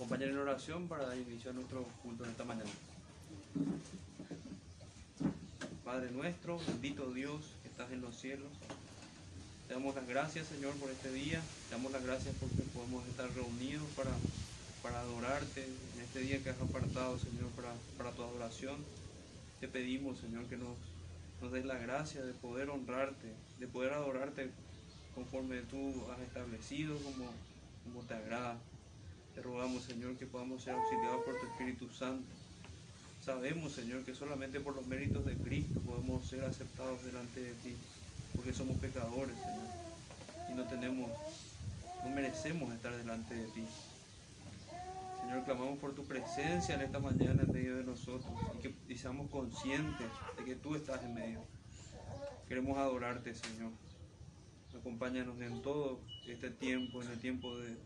acompañen en oración para dar inicio a nuestro culto en esta mañana. Padre nuestro, bendito Dios que estás en los cielos. Te damos las gracias, Señor, por este día. Te damos las gracias porque podemos estar reunidos para, para adorarte en este día que has apartado, Señor, para, para tu adoración. Te pedimos, Señor, que nos, nos des la gracia de poder honrarte, de poder adorarte conforme tú has establecido, como, como te agrada. Te rogamos, Señor, que podamos ser auxiliados por tu Espíritu Santo. Sabemos, Señor, que solamente por los méritos de Cristo podemos ser aceptados delante de ti, porque somos pecadores, Señor, y no tenemos, no merecemos estar delante de ti. Señor, clamamos por tu presencia en esta mañana en medio de nosotros y que y seamos conscientes de que tú estás en medio. Queremos adorarte, Señor. Acompáñanos en todo este tiempo, en el tiempo de,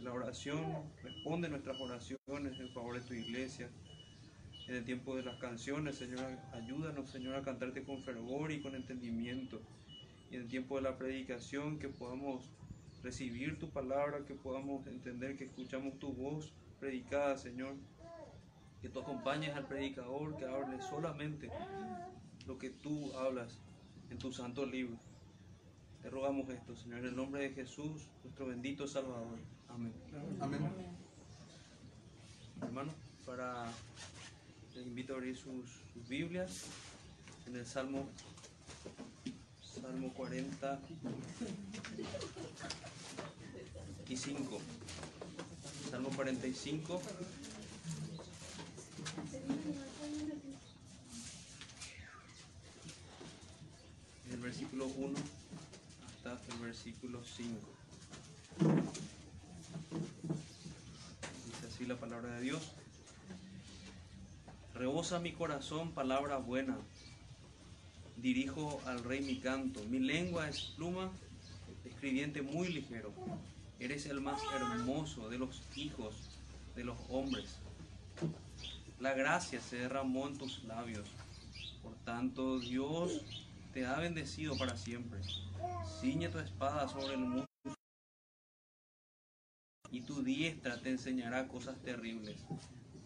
la oración. Responde nuestras oraciones en favor de tu iglesia. En el tiempo de las canciones, Señor, ayúdanos, Señor, a cantarte con fervor y con entendimiento. Y en el tiempo de la predicación, que podamos recibir tu palabra, que podamos entender que escuchamos tu voz predicada, Señor. Que tú acompañes al predicador, que hable solamente lo que tú hablas en tu santo libro. Te rogamos esto, Señor, en el nombre de Jesús, nuestro bendito Salvador. Amén. Amén. Hermano, para les invito a abrir sus, sus Biblias en el Salmo Salmo 40 y 5. Salmo 45. Del versículo 1 hasta el versículo 5. Dice así la palabra de Dios. Rebosa mi corazón palabra buena. Dirijo al rey mi canto. Mi lengua es pluma, escribiente muy ligero. Eres el más hermoso de los hijos de los hombres. La gracia se derramó en tus labios. Por tanto, Dios te ha bendecido para siempre. Ciñe tu espada sobre el mundo y tu diestra te enseñará cosas terribles.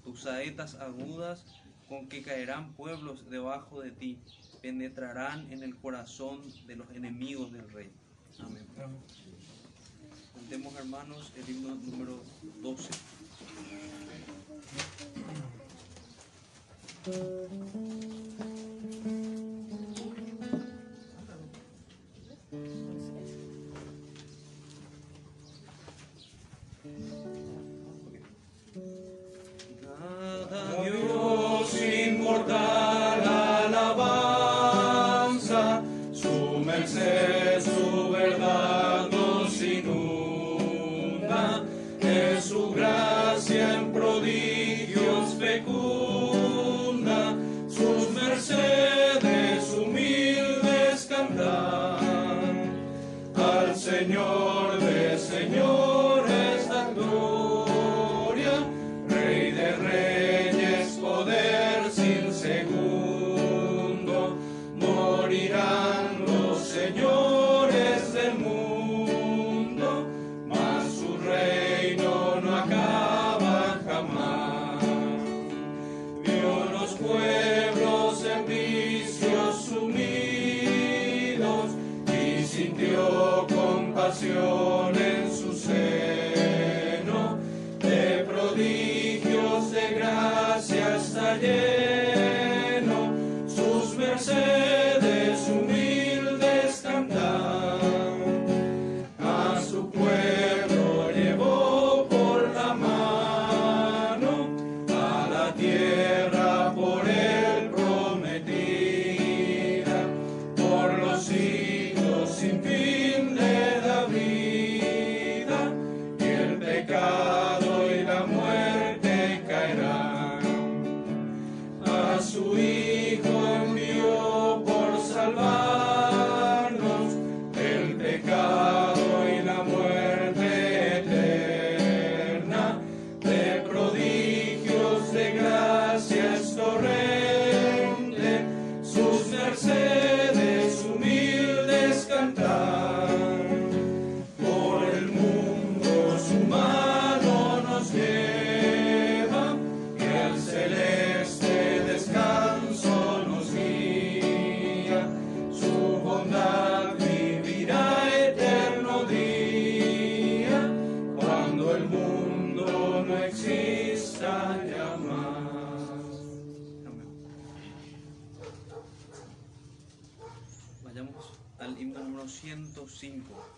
Tus saetas agudas con que caerán pueblos debajo de ti penetrarán en el corazón de los enemigos del rey. Amén. Cantemos hermanos el himno número 12. 105. Rey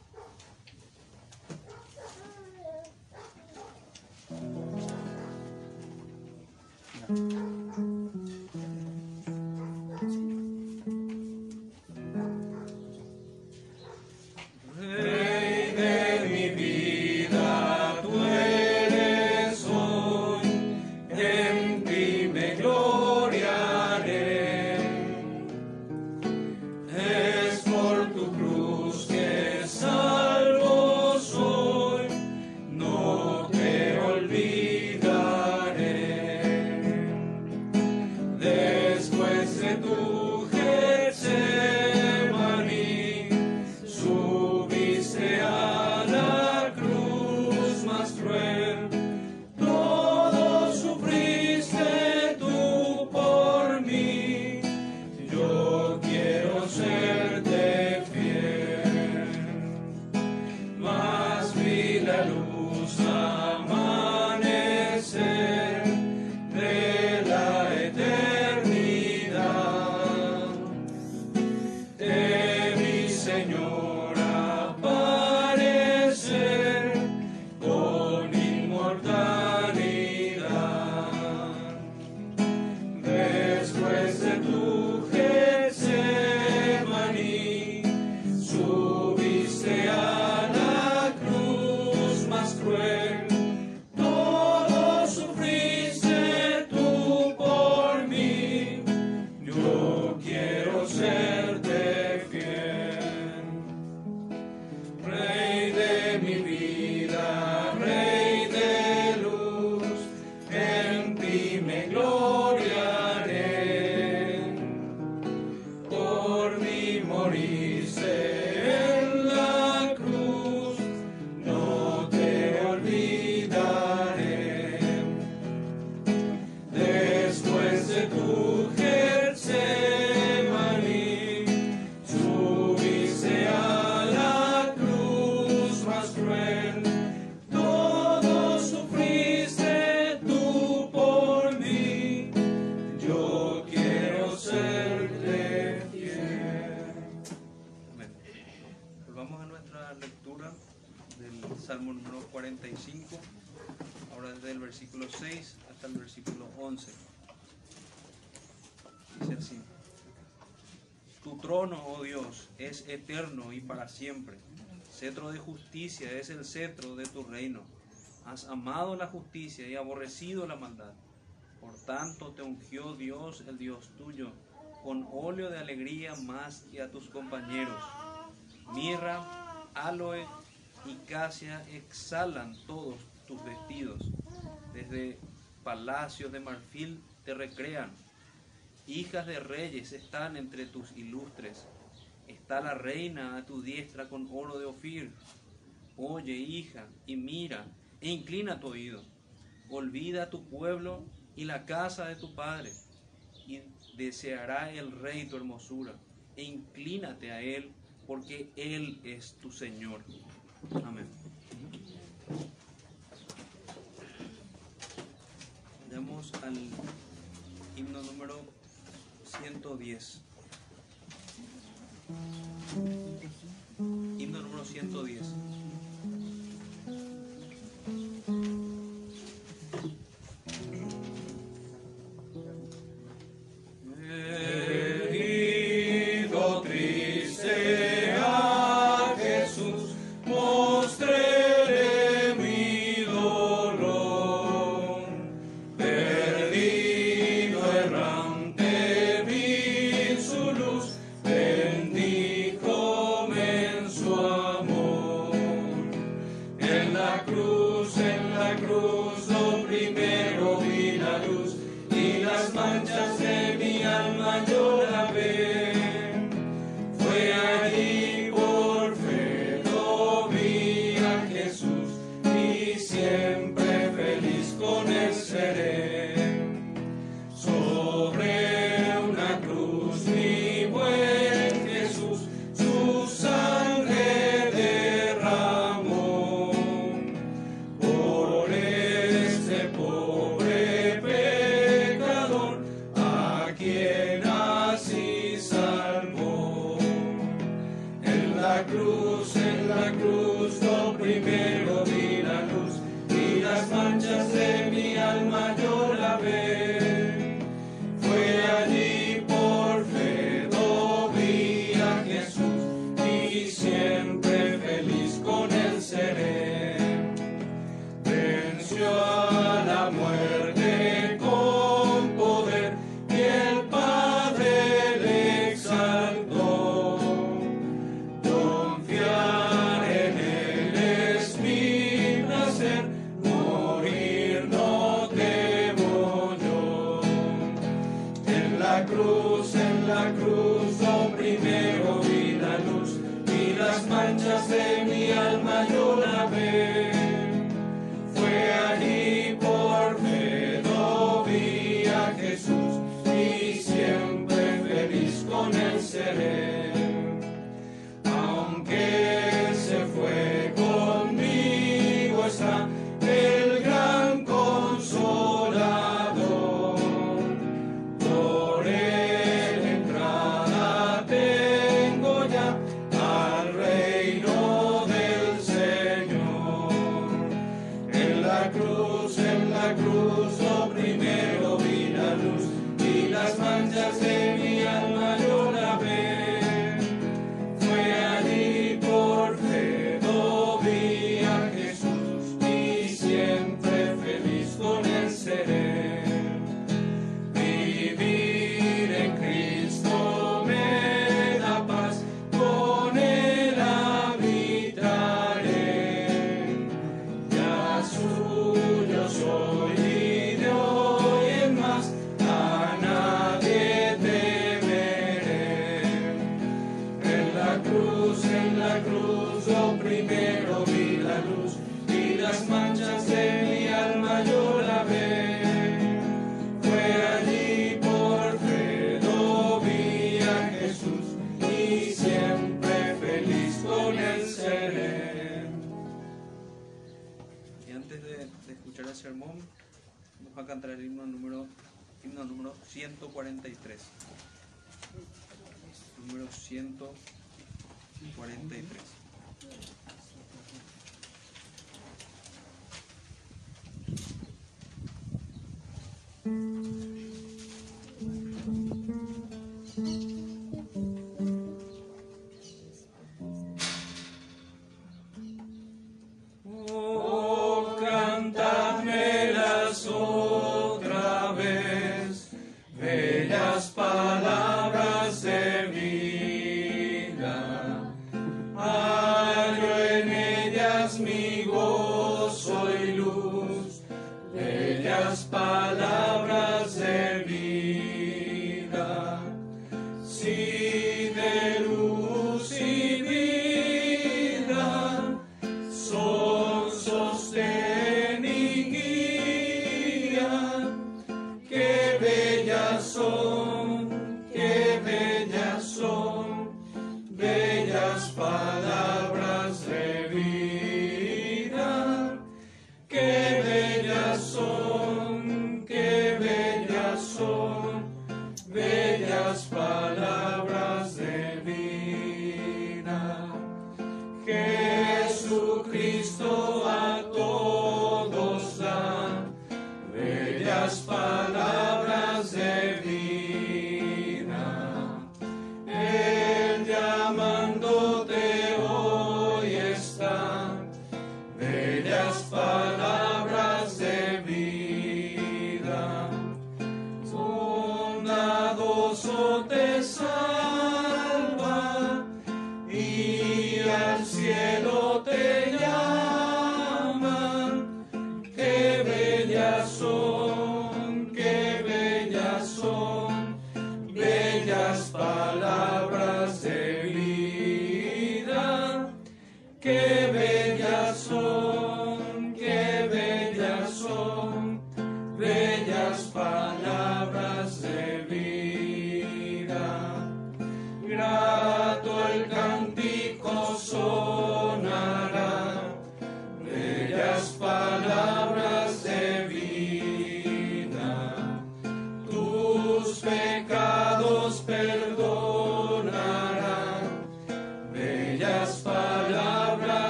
siempre. Cetro de justicia es el cetro de tu reino. Has amado la justicia y aborrecido la maldad. Por tanto te ungió Dios, el Dios tuyo, con óleo de alegría más que a tus compañeros. Mirra, aloe y casia exhalan todos tus vestidos. Desde palacios de marfil te recrean. Hijas de reyes están entre tus ilustres. La reina a tu diestra con oro de Ofir. Oye, hija, y mira, e inclina tu oído. Olvida tu pueblo y la casa de tu padre, y deseará el rey tu hermosura, e inclínate a él, porque él es tu Señor. Amén. Vamos al himno número 110. Himno número 110.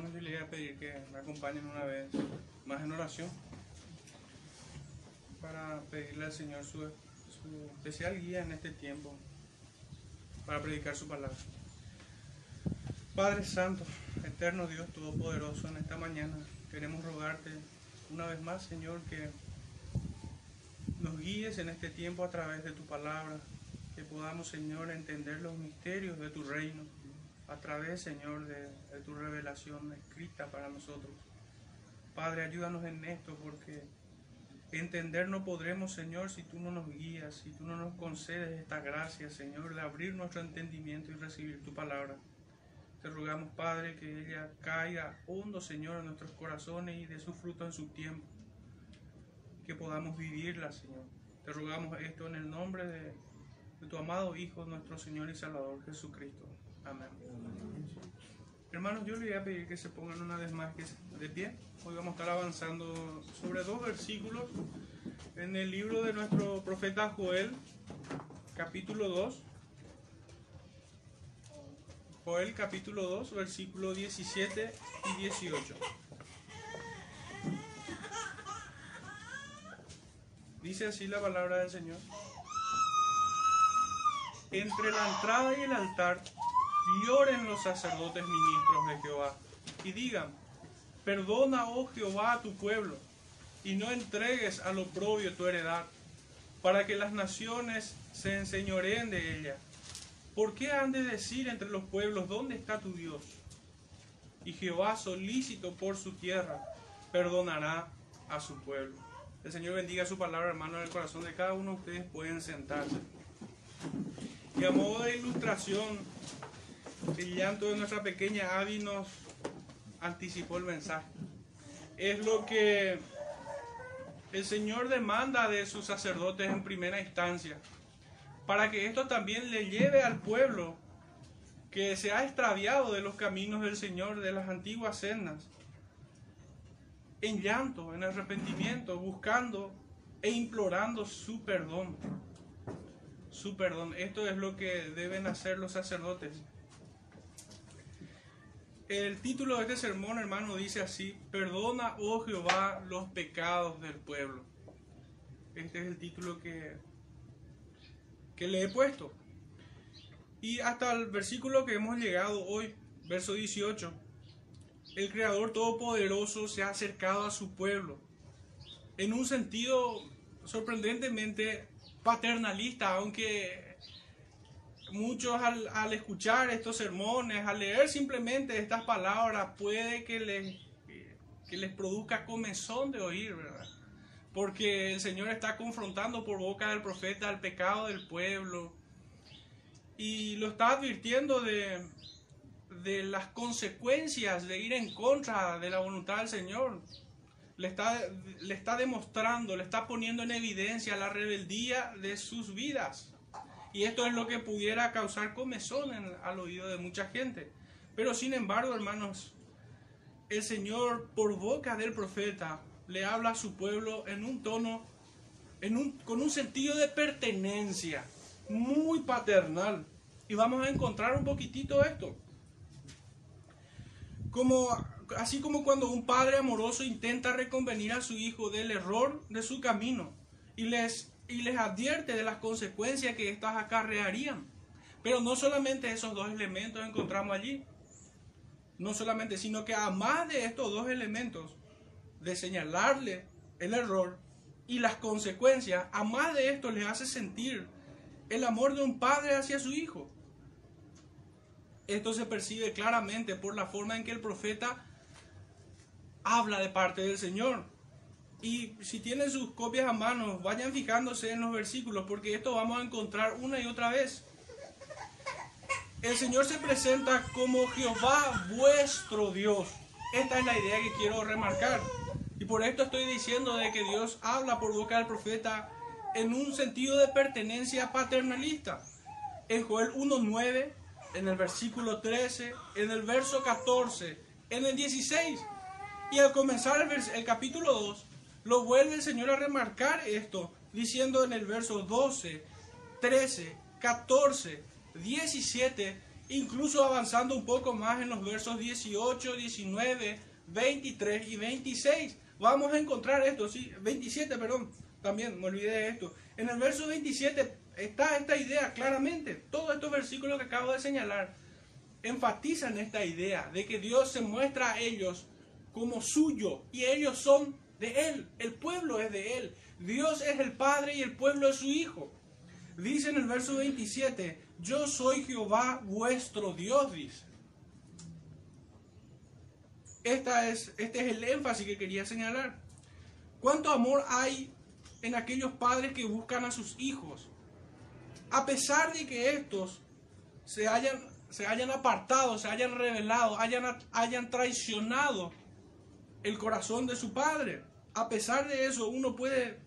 Les voy a pedir que me acompañen una vez más en oración para pedirle al Señor su, su especial guía en este tiempo para predicar su palabra. Padre Santo, eterno Dios Todopoderoso, en esta mañana queremos rogarte una vez más, Señor, que nos guíes en este tiempo a través de tu palabra, que podamos, Señor, entender los misterios de tu reino a través, Señor, de, tu revelación escrita para nosotros. Padre, ayúdanos en esto porque entender no podremos, Señor, si tú no nos guías, si tú no nos concedes esta gracia, Señor, de abrir nuestro entendimiento y recibir tu palabra. Te rogamos, Padre, que ella caiga hondo, Señor, en nuestros corazones y dé su fruto en su tiempo. Que podamos vivirla, Señor. Te rogamos esto en el nombre de tu amado Hijo, nuestro Señor y Salvador Jesucristo. Amén. Hermanos, yo les voy a pedir que se pongan una vez más que de pie. Hoy vamos a estar avanzando sobre dos versículos en el libro de nuestro profeta Joel, capítulo 2. Joel capítulo 2, versículo 17 y 18. Dice así la palabra del Señor. Entre la entrada y el altar lloren los sacerdotes ministros de Jehová y digan, perdona, oh Jehová, a tu pueblo, y no entregues al oprobio tu heredad, para que las naciones se enseñoreen de ella. ¿Por qué han de decir entre los pueblos, ¿dónde está tu Dios? Y Jehová, solícito por su tierra, perdonará a su pueblo. El Señor bendiga su palabra, hermano, en el corazón de cada uno de ustedes pueden sentarse. Y a modo de ilustración, el llanto de nuestra pequeña Abby nos anticipó el mensaje. Es lo que el Señor demanda de sus sacerdotes en primera instancia, para que esto también le lleve al pueblo que se ha extraviado de los caminos del Señor, de las antiguas sendas, en llanto, en arrepentimiento, buscando e implorando su perdón. Su perdón. Esto es lo que deben hacer los sacerdotes. El título de este sermón, hermano, dice así, perdona, oh Jehová, los pecados del pueblo. Este es el título que, que le he puesto. Y hasta el versículo que hemos llegado hoy, verso 18, el Creador Todopoderoso se ha acercado a su pueblo en un sentido sorprendentemente paternalista, aunque muchos al, al, escuchar estos sermones, al leer simplemente estas palabras, puede que les, que les produzca comezón de oír, ¿verdad? Porque el Señor está confrontando por boca del profeta el pecado del pueblo y lo está advirtiendo de, de las consecuencias de ir en contra de la voluntad del Señor. Le está, le está demostrando, le está poniendo en evidencia la rebeldía de sus vidas. Y esto es lo que pudiera causar comezón al oído de mucha gente. Pero sin embargo, hermanos, el Señor por boca del profeta le habla a su pueblo en un tono, en un, con un sentido de pertenencia, muy paternal. Y vamos a encontrar un poquitito esto. Como, así como cuando un padre amoroso intenta reconvenir a su hijo del error de su camino y les y les advierte de las consecuencias que estas acarrearían. Pero no solamente esos dos elementos encontramos allí, no solamente, sino que además de estos dos elementos, de señalarle el error y las consecuencias, a más de esto les hace sentir el amor de un padre hacia su hijo. Esto se percibe claramente por la forma en que el profeta habla de parte del Señor. Y si tienen sus copias a mano, vayan fijándose en los versículos, porque esto vamos a encontrar una y otra vez. El Señor se presenta como Jehová vuestro Dios. Esta es la idea que quiero remarcar. Y por esto estoy diciendo de que Dios habla por boca del profeta en un sentido de pertenencia paternalista. En Joel 1.9, en el versículo 13, en el verso 14, en el 16. Y al comenzar el, el capítulo 2, lo vuelve el Señor a remarcar esto, diciendo en el verso 12, 13, 14, 17, incluso avanzando un poco más en los versos 18, 19 23 y 26. Vamos a encontrar esto, sí, 27, perdón, también me olvidé de esto. En el verso 27 está esta idea claramente. Todos estos versículos que acabo de señalar enfatizan esta idea de que Dios se muestra a ellos como suyo y ellos son de Él. El pueblo es de Él. Dios es el Padre y el pueblo es su Hijo. Dice en el verso 27, yo soy Jehová vuestro Dios, dice. Esta es, este es el énfasis que quería señalar. ¿Cuánto amor hay en aquellos padres que buscan a sus hijos? A pesar de que estos se hayan, se hayan apartado, se hayan revelado, hayan, hayan traicionado el corazón de su padre. A pesar de eso, uno puede,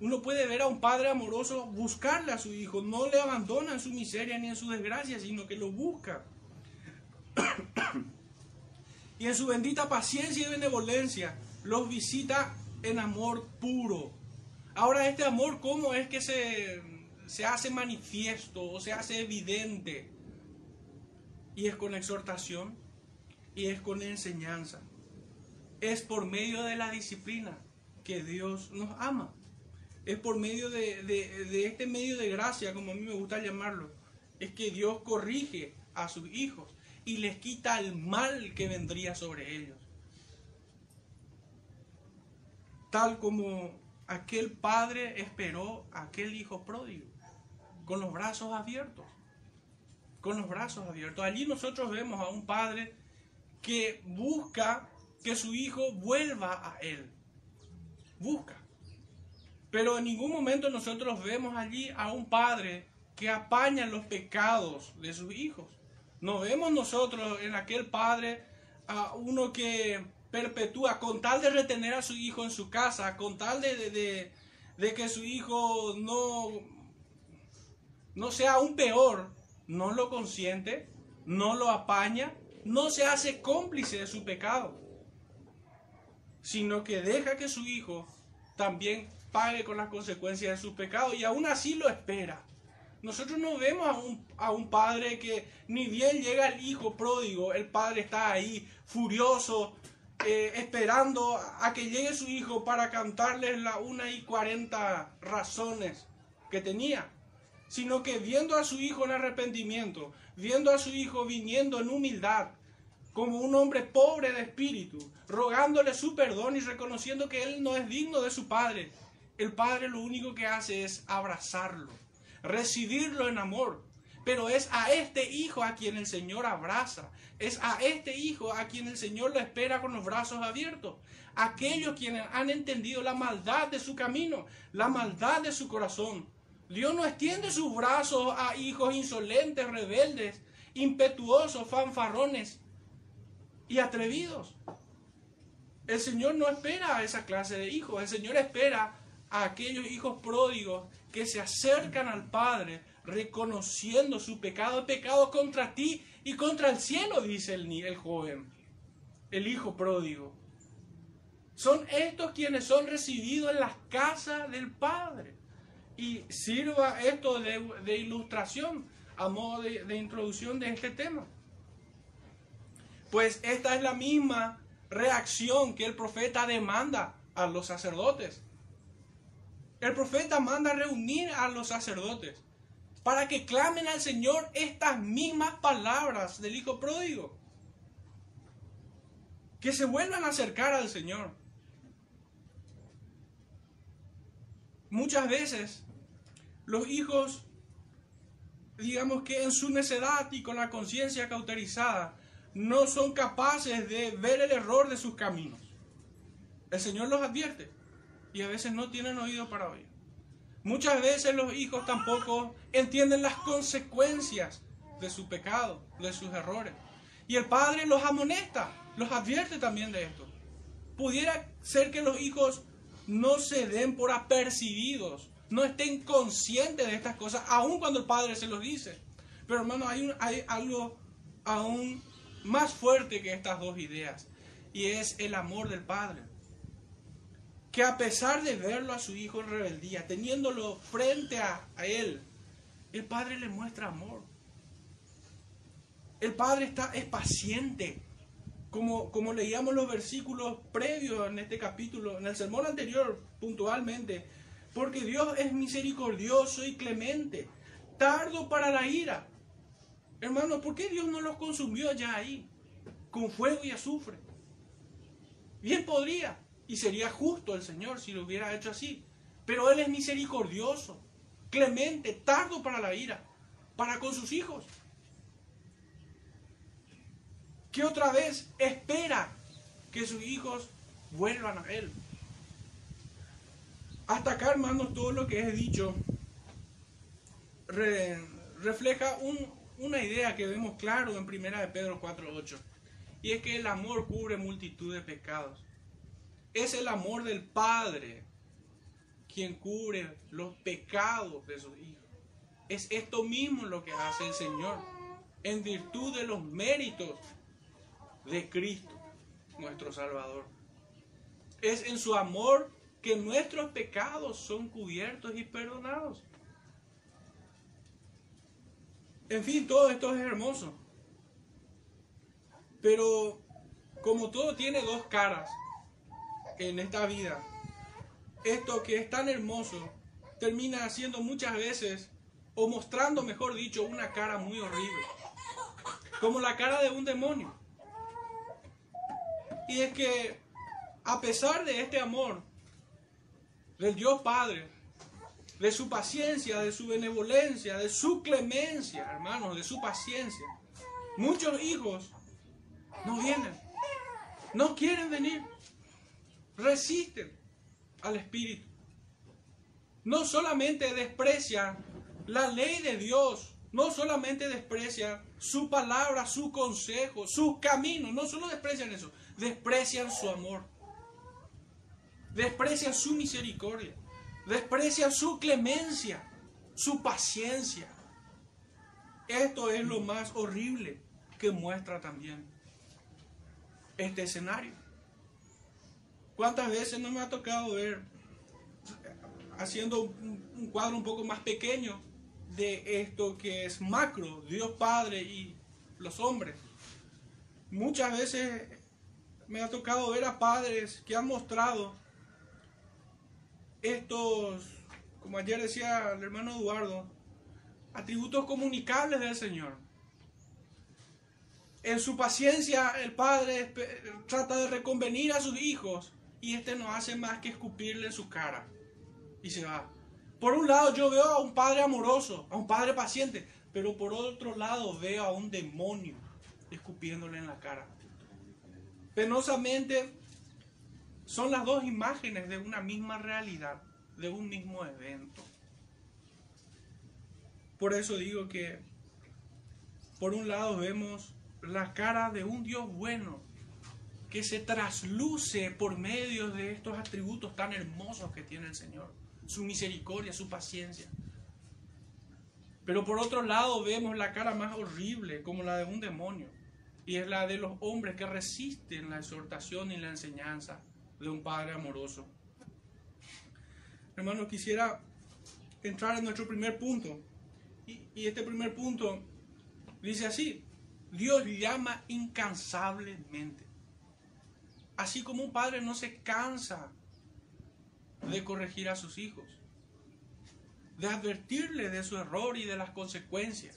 uno puede ver a un padre amoroso buscarle a su hijo. No le abandona en su miseria ni en su desgracia, sino que lo busca. y en su bendita paciencia y benevolencia los visita en amor puro. Ahora este amor, ¿cómo es que se, se hace manifiesto o se hace evidente? Y es con exhortación y es con enseñanza. Es por medio de la disciplina que Dios nos ama. Es por medio de, este medio de gracia, como a mí me gusta llamarlo. Es que Dios corrige a sus hijos y les quita el mal que vendría sobre ellos. Tal como aquel padre esperó a aquel hijo pródigo, con los brazos abiertos, con los brazos abiertos. Allí nosotros vemos a un padre que busca que su hijo vuelva a él. Busca. Pero en ningún momento nosotros vemos allí a un padre que apaña los pecados de sus hijos. No vemos nosotros en aquel padre a uno que perpetúa con tal de retener a su hijo en su casa, con tal de, de, que su hijo no, no sea aún peor, no lo consiente, no lo apaña, no se hace cómplice de su pecado, sino que deja que su hijo también pague con las consecuencias de su pecado y aún así lo espera. Nosotros no vemos a un, a un, padre que ni bien llega el hijo pródigo, el padre está ahí furioso, eh, esperando a que llegue su hijo para cantarle la una y cuarenta razones que tenía, sino que viendo a su hijo en arrepentimiento, viendo a su hijo viniendo en humildad, como un hombre pobre de espíritu, rogándole su perdón y reconociendo que él no es digno de su padre, el padre lo único que hace es abrazarlo recibirlo en amor. Pero es a este hijo a quien el Señor abraza. Es a este hijo a quien el Señor lo espera con los brazos abiertos. Aquellos quienes han entendido la maldad de su camino, la maldad de su corazón. Dios no extiende sus brazos a hijos insolentes, rebeldes, impetuosos, fanfarrones y atrevidos. El Señor no espera a esa clase de hijos. El Señor espera a aquellos hijos pródigos que se acercan al Padre reconociendo su pecado, pecado contra ti y contra el cielo, dice el, el joven, el hijo pródigo. Son estos quienes son recibidos en las casas del Padre. Y sirva esto de, ilustración a modo de, de introducción de este tema. Pues esta es la misma reacción que el profeta demanda a los sacerdotes. El profeta manda reunir a los sacerdotes para que clamen al Señor estas mismas palabras del Hijo Pródigo. Que se vuelvan a acercar al Señor. Muchas veces los hijos, digamos que en su necedad y con la conciencia cauterizada, no son capaces de ver el error de sus caminos. El Señor los advierte y a veces no tienen oído para oír. Muchas veces los hijos tampoco entienden las consecuencias de su pecado, de sus errores. Y el padre los amonesta, los advierte también de esto. Pudiera ser que los hijos no se den por apercibidos, no estén conscientes de estas cosas, aun cuando el padre se los dice. Pero hermano, hay, hay algo aún más fuerte que estas dos ideas, y es el amor del padre que a pesar de verlo a su hijo en rebeldía, teniéndolo frente a, él, el padre le muestra amor. El padre está, es paciente. como, como leíamos los versículos previos en este capítulo, en el sermón anterior puntualmente, porque Dios es misericordioso y clemente, tardo para la ira. Hermano, ¿por qué Dios no los consumió ya ahí, con fuego y azufre? Bien podría, y sería justo el Señor si lo hubiera hecho así, pero Él es misericordioso, clemente, tardo para la ira, para con sus hijos. Que otra vez espera que sus hijos vuelvan a Él. Hasta acá, hermanos, todo lo que he dicho refleja una idea que vemos claro en primera de Pedro 4.8. Y es que el amor cubre multitud de pecados. Es el amor del Padre quien cubre los pecados de sus hijos. Es esto mismo lo que hace el Señor en virtud de los méritos de Cristo, nuestro Salvador. Es en su amor que nuestros pecados son cubiertos y perdonados. En fin, todo esto es hermoso. Pero como todo tiene dos caras en esta vida, esto que es tan hermoso termina siendo muchas veces, o mostrando, mejor dicho, una cara muy horrible. Como la cara de un demonio. Y es que a pesar de este amor del Dios Padre, de su paciencia, de su benevolencia, de su clemencia, hermanos, de su paciencia, muchos hijos no vienen, no quieren venir, resisten al Espíritu. No solamente desprecian la ley de Dios, no solamente desprecian su palabra, su consejo, su camino, no solo desprecian eso, desprecian su amor, desprecian su misericordia, desprecian su clemencia, su paciencia. Esto es lo más horrible que muestra también este escenario. ¿Cuántas veces no me ha tocado ver, haciendo un, cuadro un poco más pequeño de esto que es macro, Dios Padre y los hombres? Muchas veces me ha tocado ver a padres que han mostrado estos, como ayer decía el hermano Eduardo, atributos comunicables del Señor. En su paciencia el padre trata de reconvenir a sus hijos y este no hace más que escupirle en su cara y se va. Por un lado yo veo a un padre amoroso, a un padre paciente, pero por otro lado veo a un demonio escupiéndole en la cara. Penosamente son las dos imágenes de una misma realidad, de un mismo evento. Por eso digo que por un lado vemos la cara de un Dios bueno que se trasluce por medio de estos atributos tan hermosos que tiene el Señor, su misericordia, su paciencia. Pero por otro lado vemos la cara más horrible, como la de un demonio, y es la de los hombres que resisten la exhortación y la enseñanza de un Padre amoroso. Hermanos, quisiera entrar en nuestro primer punto. Y, este primer punto dice así, Dios llama incansablemente. Así como un padre no se cansa de corregir a sus hijos, de advertirle de su error y de las consecuencias.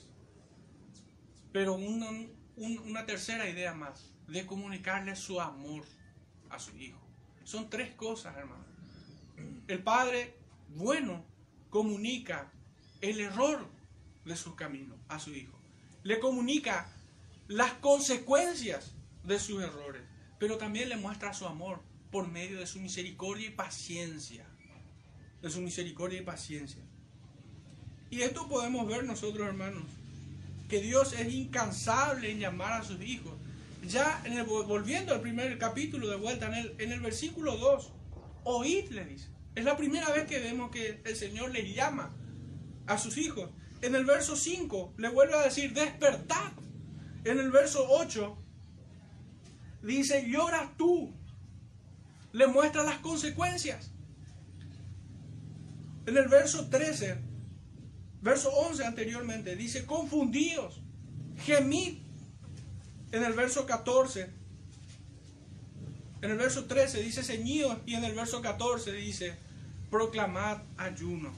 Pero una, una tercera idea más, de comunicarle su amor a su hijo. Son tres cosas, hermano. El padre bueno comunica el error de su camino a su hijo. Le comunica las consecuencias de sus errores, pero también le muestra su amor por medio de su misericordia y paciencia. De su misericordia y paciencia. Y esto podemos ver nosotros, hermanos, que Dios es incansable en llamar a sus hijos. Ya volviendo al primer capítulo de vuelta, en el, en el versículo 2, oíd, le dice. Es la primera vez que vemos que el Señor les llama a sus hijos. En el verso 5 le vuelve a decir, despertad. En el verso 8 dice, llora tú. Le muestra las consecuencias. En el verso 13 Verso 11 anteriormente dice, confundíos, gemid. En el verso 14 En el verso 13 dice ceñidos y en el verso 14 dice proclamad ayuno.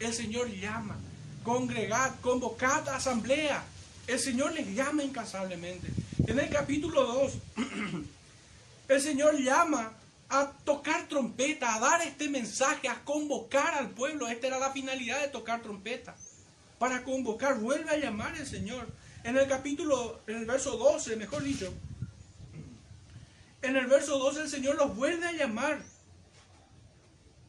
El Señor llama, congregad, convocad asamblea. El Señor les llama incansablemente. En el capítulo 2, el Señor llama a tocar trompeta, a dar este mensaje, a convocar al pueblo. Esta era la finalidad de tocar trompeta. Para convocar, vuelve a llamar el Señor. En el capítulo, en el verso 12, mejor dicho, en el verso 12 el Señor los vuelve a llamar.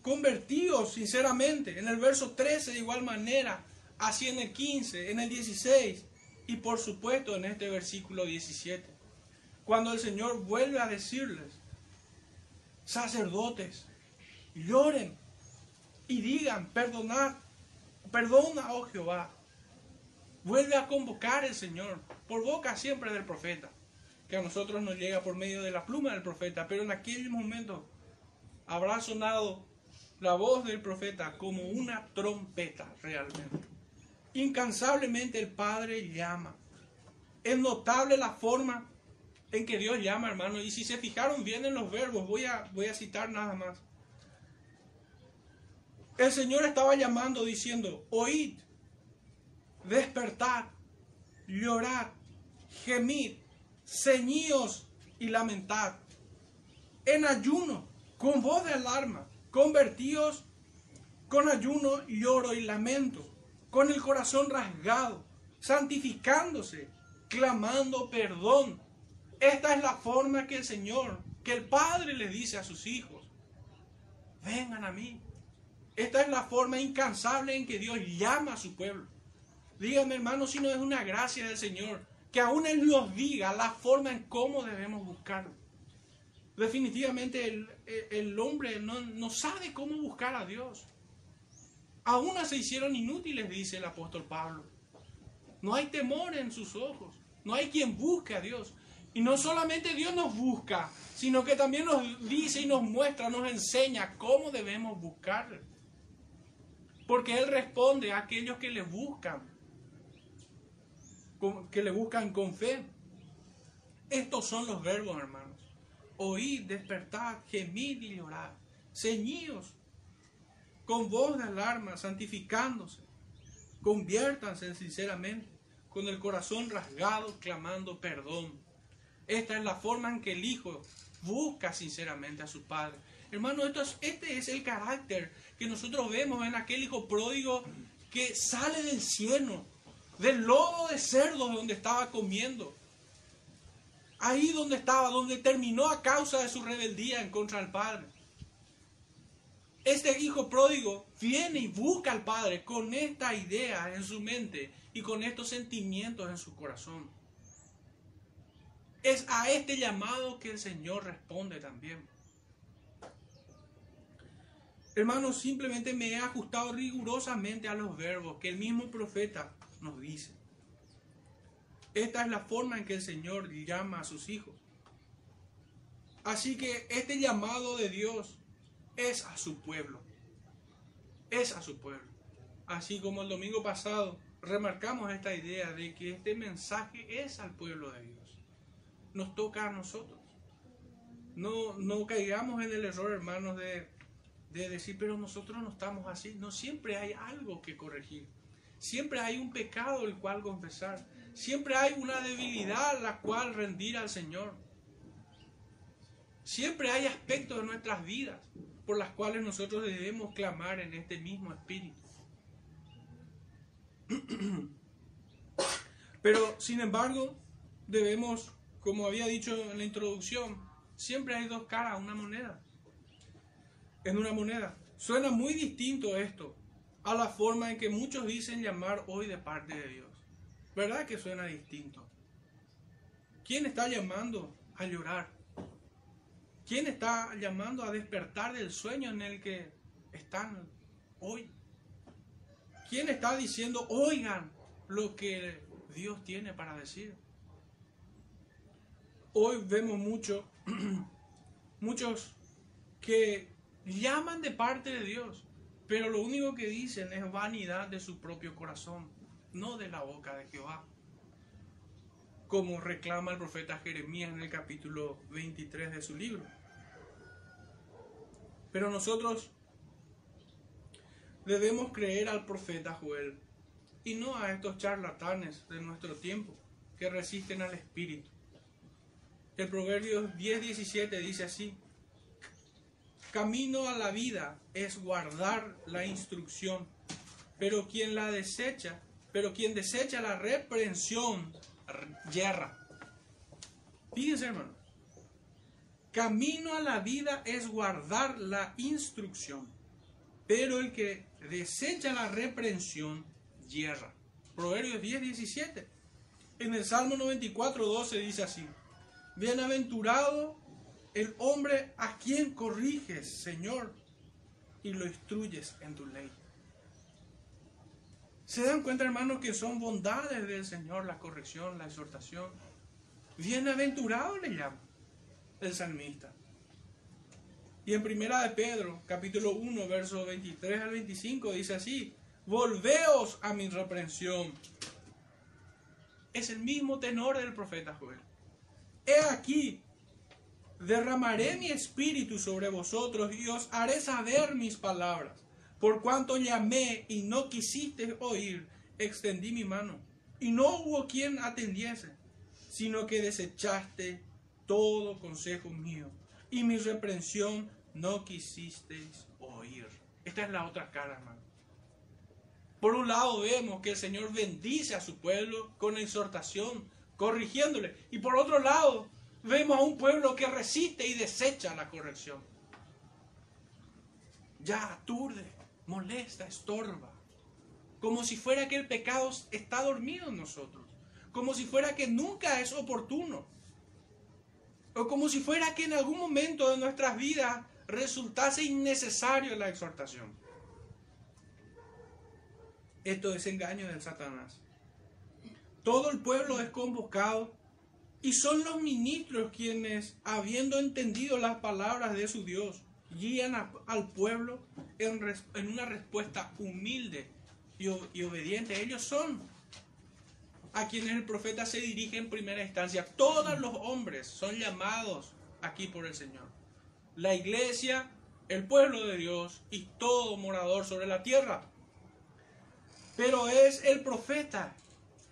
Convertidos, sinceramente. En el verso 13 de igual manera. Así en el 15, en el 16 y por supuesto en este versículo 17. Cuando el Señor vuelve a decirles, sacerdotes, lloren y digan, perdonad, perdona, oh Jehová. Vuelve a convocar el Señor por boca siempre del profeta, que a nosotros nos llega por medio de la pluma del profeta, pero en aquel momento habrá sonado la voz del profeta como una trompeta realmente. Incansablemente el Padre llama. Es notable la forma en que Dios llama, hermano. Y si se fijaron bien en los verbos, voy a, voy a citar nada más. El Señor estaba llamando diciendo, oíd, despertad, llorad, gemid, ceñíos y lamentad. En ayuno, con voz de alarma, convertíos con ayuno, lloro y lamento, con el corazón rasgado, santificándose, clamando perdón. Esta es la forma que el Señor, que el Padre le dice a sus hijos, vengan a mí. Esta es la forma incansable en que Dios llama a su pueblo. Díganme, hermano, si no es una gracia del Señor, que aún Él nos diga la forma en cómo debemos buscarlo. Definitivamente el, el hombre no, no, sabe cómo buscar a Dios. Aún se hicieron inútiles, dice el apóstol Pablo. No hay temor en sus ojos. No hay quien busque a Dios. Y no solamente Dios nos busca, sino que también nos dice y nos muestra, nos enseña cómo debemos buscarle. Porque Él responde a aquellos que le buscan, que le buscan con fe. Estos son los verbos, hermanos. Oíd, despertad, gemid y llorar. Ceñíos con voz de alarma, santificándose. Conviértanse sinceramente, con el corazón rasgado, clamando perdón. Esta es la forma en que el Hijo busca sinceramente a su Padre. Hermano, esto es, este es el carácter que nosotros vemos en aquel Hijo pródigo que sale del cielo, del lobo de cerdo donde estaba comiendo. Ahí donde estaba, donde terminó a causa de su rebeldía en contra del Padre. Este hijo pródigo viene y busca al Padre con esta idea en su mente y con estos sentimientos en su corazón. Es a este llamado que el Señor responde también. Hermanos, simplemente me he ajustado rigurosamente a los verbos que el mismo profeta nos dice. Esta es la forma en que el Señor llama a sus hijos. Así que este llamado de Dios es a su pueblo. Es a su pueblo. Así como el domingo pasado remarcamos esta idea de que este mensaje es al pueblo de Dios nos toca a nosotros. No, no caigamos en el error, hermanos, de, de decir, pero nosotros no estamos así. No, siempre hay algo que corregir. Siempre hay un pecado el cual confesar. Siempre hay una debilidad la cual rendir al Señor. Siempre hay aspectos de nuestras vidas por las cuales nosotros debemos clamar en este mismo espíritu. Pero, sin embargo, debemos como había dicho en la introducción, siempre hay dos caras a una moneda. En una moneda. Suena muy distinto esto a la forma en que muchos dicen llamar hoy de parte de Dios. ¿Verdad que suena distinto? ¿Quién está llamando a llorar? ¿Quién está llamando a despertar del sueño en el que están hoy? ¿Quién está diciendo, oigan lo que Dios tiene para decir? hoy vemos mucho, muchos que llaman de parte de Dios, pero lo único que dicen es vanidad de su propio corazón, no de la boca de Jehová. Como reclama el profeta Jeremías en el capítulo 23 de su libro. Pero nosotros debemos creer al profeta Joel y no a estos charlatanes de nuestro tiempo que resisten al Espíritu. El Proverbio 10:17 dice así, Camino a la vida es guardar la instrucción, pero quien la desecha, pero quien desecha la reprensión, yerra. Fíjense, hermanos. Camino a la vida es guardar la instrucción, pero el que desecha la reprensión, yerra. Proverbios 10, 17. En el Salmo 94, 12 dice así. Bienaventurado el hombre a quien corriges, Señor, y lo instruyes en tu ley. ¿Se dan cuenta, hermanos, que son bondades del Señor la corrección, la exhortación? Bienaventurado le llama el salmista. Y en primera de Pedro, capítulo 1, versos 23 al 25, dice así, volveos a mi reprensión. Es el mismo tenor del profeta Joel. He aquí, derramaré mi espíritu sobre vosotros y os haré saber mis palabras. Por cuanto llamé y no quisiste oír, extendí mi mano, y no hubo quien atendiese, sino que desechaste todo consejo mío, y mi reprensión no quisisteis oír. Esta es la otra cara, hermano. Por un lado vemos que el Señor bendice a su pueblo con exhortación, corrigiéndole. Y por otro lado vemos a un pueblo que resiste y desecha la corrección. Ya aturde, molesta, estorba. Como si fuera que el pecado está dormido en nosotros. Como si fuera que nunca es oportuno. O como si fuera que en algún momento de nuestras vidas resultase innecesario la exhortación. Esto es engaño del Satanás. Todo el pueblo es convocado y son los ministros quienes, habiendo entendido las palabras de su Dios, guían al pueblo en, una respuesta humilde y, y obediente. Ellos son a quienes el profeta se dirige en primera instancia. Todos los hombres son llamados aquí por el Señor. La iglesia, el pueblo de Dios y todo morador sobre la tierra. Pero es el profeta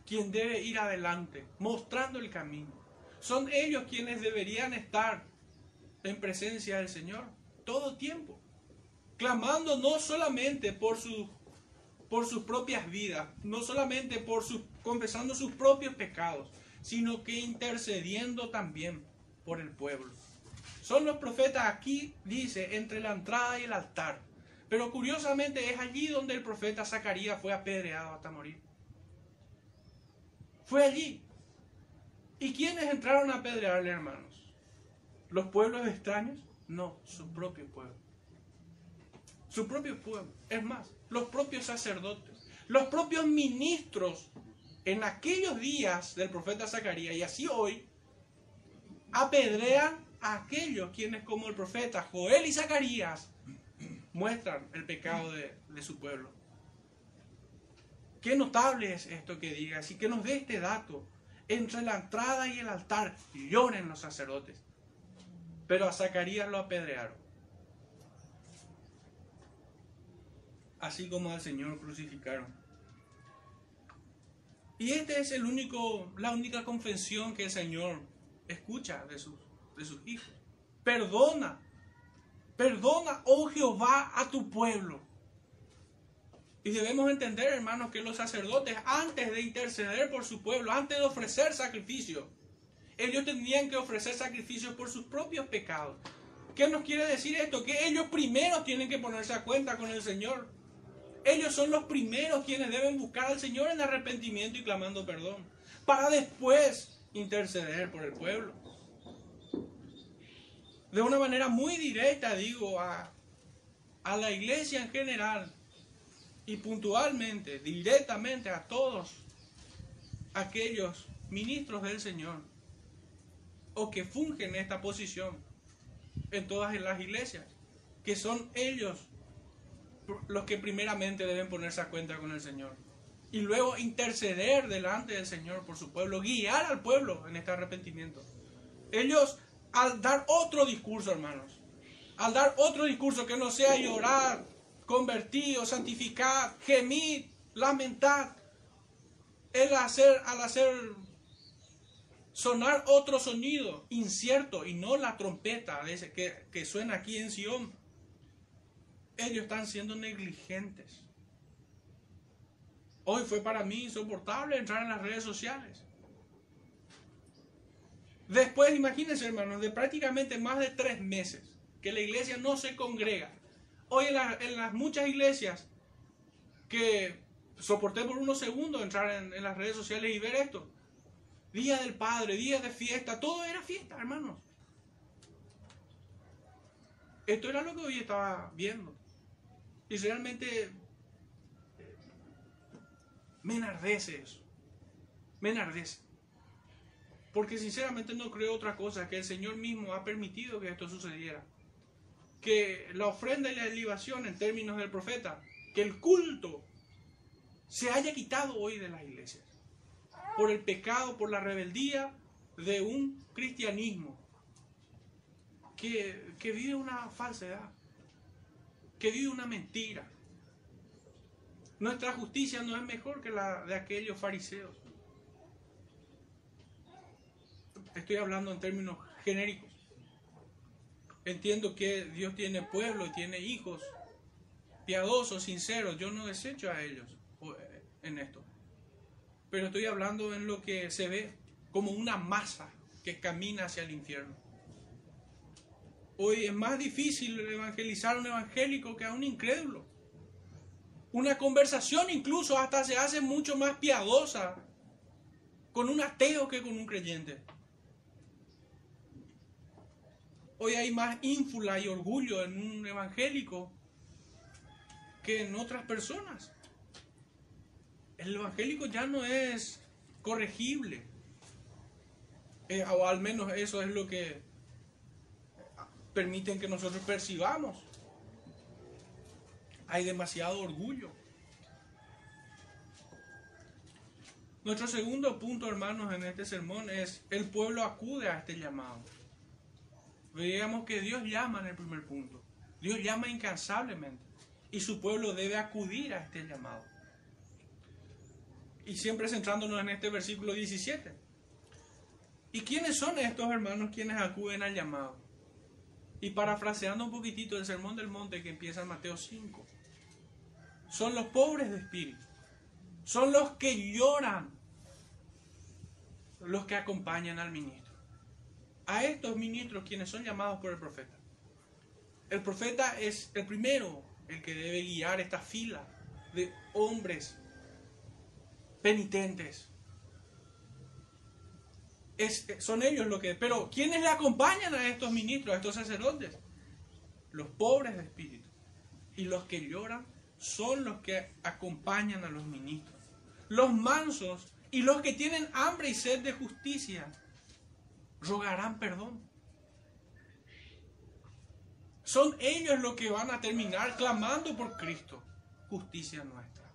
quien debe ir adelante, mostrando el camino. Son ellos quienes deberían estar en presencia del Señor todo tiempo, clamando no solamente por, su, por sus propias vidas, no solamente por sus, confesando sus propios pecados, sino que intercediendo también por el pueblo. Son los profetas aquí, dice, entre la entrada y el altar. Pero curiosamente es allí donde el profeta Zacarías fue apedreado hasta morir. Fue allí. ¿Y quiénes entraron a apedrearle, hermanos? ¿Los pueblos extraños? No, su propio pueblo. Su propio pueblo. Es más, los propios sacerdotes, los propios ministros en aquellos días del profeta Zacarías y así hoy, apedrean a aquellos quienes como el profeta Joel y Zacarías muestran el pecado de, su pueblo. Qué notable es esto que diga, así que nos dé este dato entre la entrada y el altar lloren los sacerdotes. Pero a Zacarías lo apedrearon. Así como al Señor crucificaron. Y esta es el único, la única confesión que el Señor escucha de sus, de sus hijos. Perdona, perdona, oh Jehová, a tu pueblo y debemos entender, hermanos, que los sacerdotes, antes de interceder por su pueblo, antes de ofrecer sacrificios, ellos tenían que ofrecer sacrificios por sus propios pecados. ¿Qué nos quiere decir esto? Que ellos primero tienen que ponerse a cuenta con el Señor. Ellos son los primeros quienes deben buscar al Señor en arrepentimiento y clamando perdón, para después interceder por el pueblo. De una manera muy directa, digo, a, a la iglesia en general, y puntualmente, directamente a todos aquellos ministros del Señor o que fungen esta posición en todas las iglesias, que son ellos los que primeramente deben ponerse a cuenta con el Señor y luego interceder delante del Señor por su pueblo, guiar al pueblo en este arrepentimiento. Ellos al dar otro discurso, hermanos, al dar otro discurso que no sea llorar, convertir, santificar, gemir, lamentar, el hacer, al hacer sonar otro sonido incierto y no la trompeta que, que suena aquí en Sion, ellos están siendo negligentes. Hoy fue para mí insoportable entrar en las redes sociales. Después, imagínense hermanos, de prácticamente más de tres meses que la iglesia no se congrega. Hoy en, las muchas iglesias que soporté por unos segundos entrar en, las redes sociales y ver esto. Día del Padre, día de fiesta, todo era fiesta, hermanos. Esto era lo que hoy estaba viendo. Y realmente me enardece eso. Me enardece. Porque sinceramente no creo otra cosa que el Señor mismo ha permitido que esto sucediera. Que la ofrenda y la libación en términos del profeta, que el culto se haya quitado hoy de las iglesias. Por el pecado, por la rebeldía de un cristianismo que, que vive una falsedad, que vive una mentira. Nuestra justicia no es mejor que la de aquellos fariseos. Estoy hablando en términos genéricos. Entiendo que Dios tiene pueblo y tiene hijos piadosos, sinceros. Yo no desecho a ellos eh, en esto. Pero estoy hablando en lo que se ve como una masa que camina hacia el infierno. Hoy es más difícil evangelizar a un evangélico que a un incrédulo. Una conversación incluso hasta se hace mucho más piadosa con un ateo que con un creyente. Hoy hay más ínfula y orgullo en un evangélico que en otras personas. El evangélico ya no es corregible. Eh, o al menos eso es lo que permiten que nosotros percibamos hay demasiado orgullo. Nuestro segundo punto, hermanos, en este sermón es el pueblo acude a este llamado. Veíamos que Dios llama en el primer punto. Dios llama incansablemente y su pueblo debe acudir a este llamado. Y siempre centrándonos en este versículo 17. ¿Y quiénes son estos hermanos quienes acuden al llamado? Y parafraseando un poquitito el sermón del monte que empieza en Mateo 5 son los pobres de espíritu, son los que lloran, los que acompañan al ministro. A estos ministros quienes son llamados por el profeta. El profeta es el primero, el que debe guiar esta fila de hombres penitentes. son ellos los que... Pero ¿quiénes le acompañan a estos ministros, a estos sacerdotes? Los pobres de espíritu y los que lloran son los que acompañan a los ministros. Los mansos y los que tienen hambre y sed de justicia rogarán perdón. Son ellos los que van a terminar clamando por Cristo, justicia nuestra.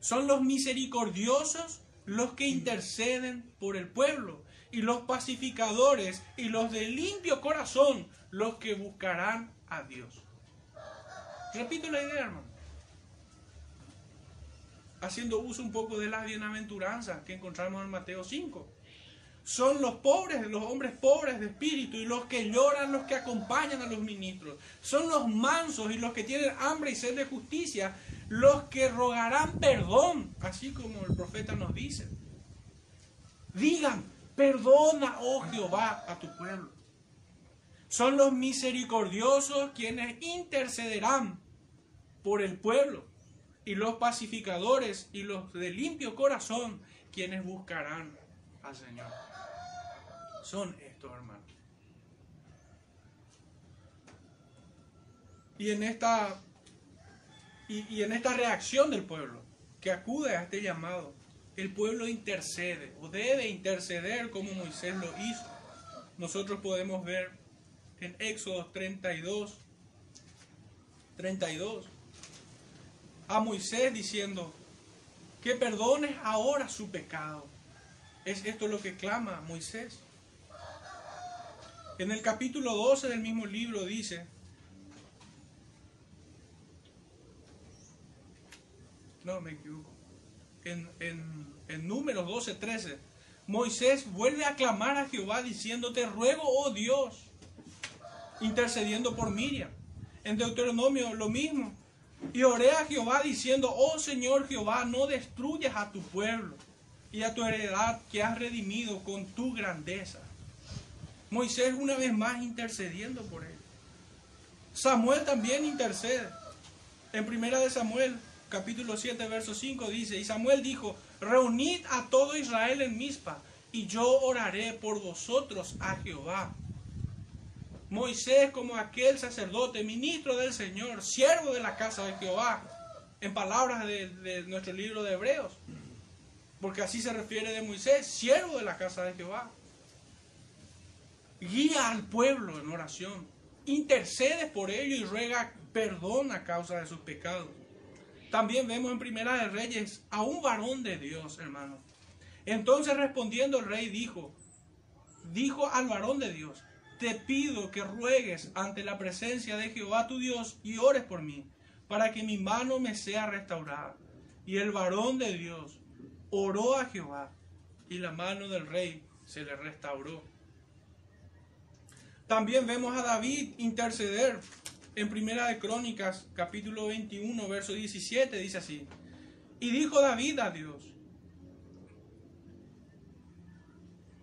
Son los misericordiosos los que interceden por el pueblo y los pacificadores y los de limpio corazón los que buscarán a Dios. Repito la idea, hermano. Haciendo uso un poco de las bienaventuranzas que encontramos en Mateo 5. Son los pobres, los hombres pobres de espíritu y los que lloran, los que acompañan a los ministros. Son los mansos y los que tienen hambre y sed de justicia, los que rogarán perdón, así como el profeta nos dice. Digan, perdona, oh Jehová, a tu pueblo. Son los misericordiosos quienes intercederán por el pueblo, y los pacificadores y los de limpio corazón, quienes buscarán al Señor. Son estos hermanos. Y en esta y, en esta reacción del pueblo que acude a este llamado, el pueblo intercede o debe interceder como Moisés lo hizo. Nosotros podemos ver en Éxodo 32, 32, a Moisés diciendo que perdone ahora su pecado. Es esto lo que clama Moisés. En el capítulo 12 del mismo libro dice, no me equivoco, en, en, en números 12, 13, Moisés vuelve a clamar a Jehová diciendo, te ruego, oh Dios, intercediendo por Miriam. En Deuteronomio lo mismo. Y oré a Jehová diciendo, oh Señor Jehová, no destruyas a tu pueblo y a tu heredad que has redimido con tu grandeza. Moisés una vez más intercediendo por él. Samuel también intercede. En primera de Samuel, capítulo 7, verso 5 dice, y Samuel dijo, reunid a todo Israel en Mizpa, y yo oraré por vosotros a Jehová. Moisés como aquel sacerdote, ministro del Señor, siervo de la casa de Jehová, en palabras de, de nuestro libro de Hebreos, porque así se refiere de Moisés, siervo de la casa de Jehová. Guía al pueblo en oración, intercede por ello y ruega perdón a causa de sus pecados. También vemos en Primera de Reyes a un varón de Dios, hermano. Entonces respondiendo el rey dijo, dijo al varón de Dios, te pido que ruegues ante la presencia de Jehová tu Dios y ores por mí, para que mi mano me sea restaurada. Y el varón de Dios oró a Jehová, y la mano del rey se le restauró. También vemos a David interceder en Primera de Crónicas, capítulo 21, verso 17, dice así. Y dijo David a Dios,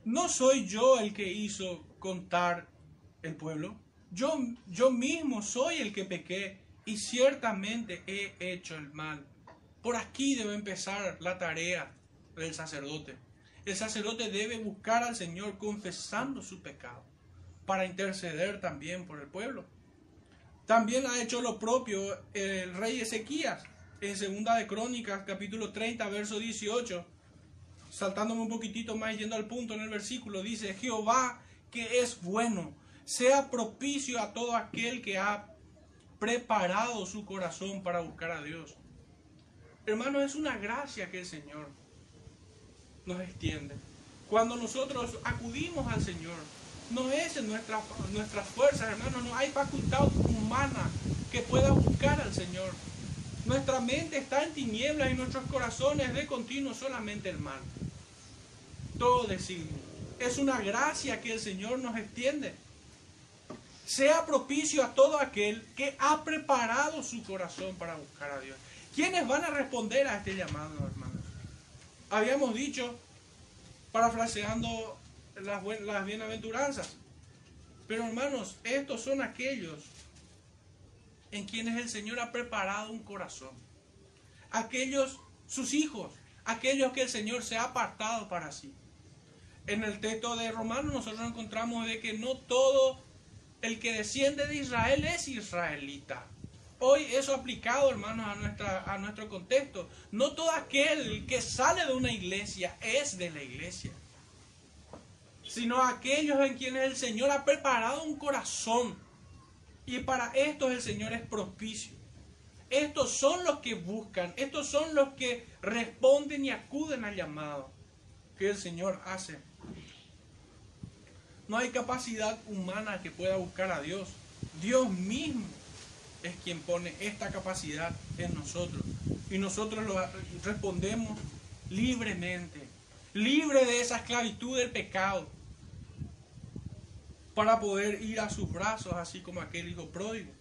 ¿no soy yo el que hizo contar el pueblo? Yo, yo mismo soy el que pequé y ciertamente he hecho el mal. Por aquí debe empezar la tarea del sacerdote. El sacerdote debe buscar al Señor confesando su pecado para interceder también por el pueblo. También ha hecho lo propio el rey Ezequías en Segunda de Crónicas, capítulo 30, verso 18. Saltándome un poquitito más yendo al punto en el versículo, dice, Jehová que es bueno, sea propicio a todo aquel que ha preparado su corazón para buscar a Dios. Hermano, es una gracia que el Señor nos extiende. Cuando nosotros acudimos al Señor, no es en nuestra, nuestras fuerzas, hermano, no hay facultad humana que pueda buscar al Señor. Nuestra mente está en tinieblas y nuestros corazones de continuo solamente el mal. Todo decimos. Es una gracia que el Señor nos extiende. Sea propicio a todo aquel que ha preparado su corazón para buscar a Dios. ¿Quiénes van a responder a este llamado, hermanos? Habíamos dicho, parafraseando las, bienaventuranzas. Pero hermanos, estos son aquellos en quienes el Señor ha preparado un corazón. Aquellos, sus hijos, aquellos que el Señor se ha apartado para sí. En el texto de Romanos nosotros encontramos de que no todo el que desciende de Israel es israelita. Hoy eso aplicado, hermanos, a, nuestra, a nuestro contexto. No todo aquel que sale de una iglesia es de la iglesia sino aquellos en quienes el Señor ha preparado un corazón. Y para estos el Señor es propicio. Estos son los que buscan, estos son los que responden y acuden al llamado que el Señor hace. No hay capacidad humana que pueda buscar a Dios. Dios mismo es quien pone esta capacidad en nosotros. Y nosotros lo respondemos libremente, libre de esa esclavitud del pecado para poder ir a sus brazos, así como aquel hijo pródigo.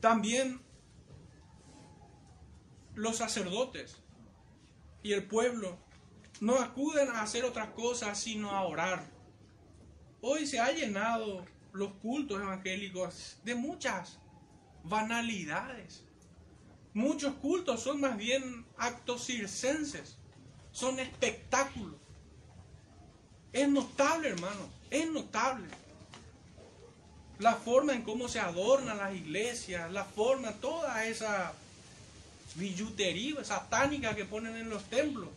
También los sacerdotes y el pueblo no acuden a hacer otra cosa sino a orar. Hoy se ha llenado los cultos evangélicos de muchas banalidades. Muchos cultos son más bien actos circenses, son espectáculos. Es notable, hermano, es notable. La forma en cómo se adornan las iglesias, la forma, toda esa billutería satánica que ponen en los templos.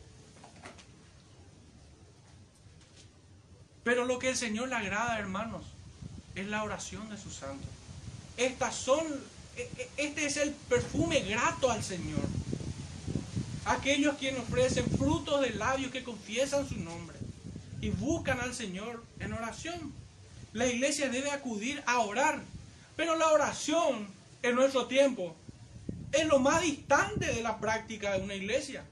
Pero lo que el Señor le agrada, hermanos, es la oración de sus santos. Estas son, e, e, este es el perfume grato al Señor. Aquellos quienes ofrecen frutos de labios que confiesan su nombre y buscan al Señor en oración. La iglesia debe acudir a orar, pero la oración en nuestro tiempo es lo más distante de la práctica de una iglesia.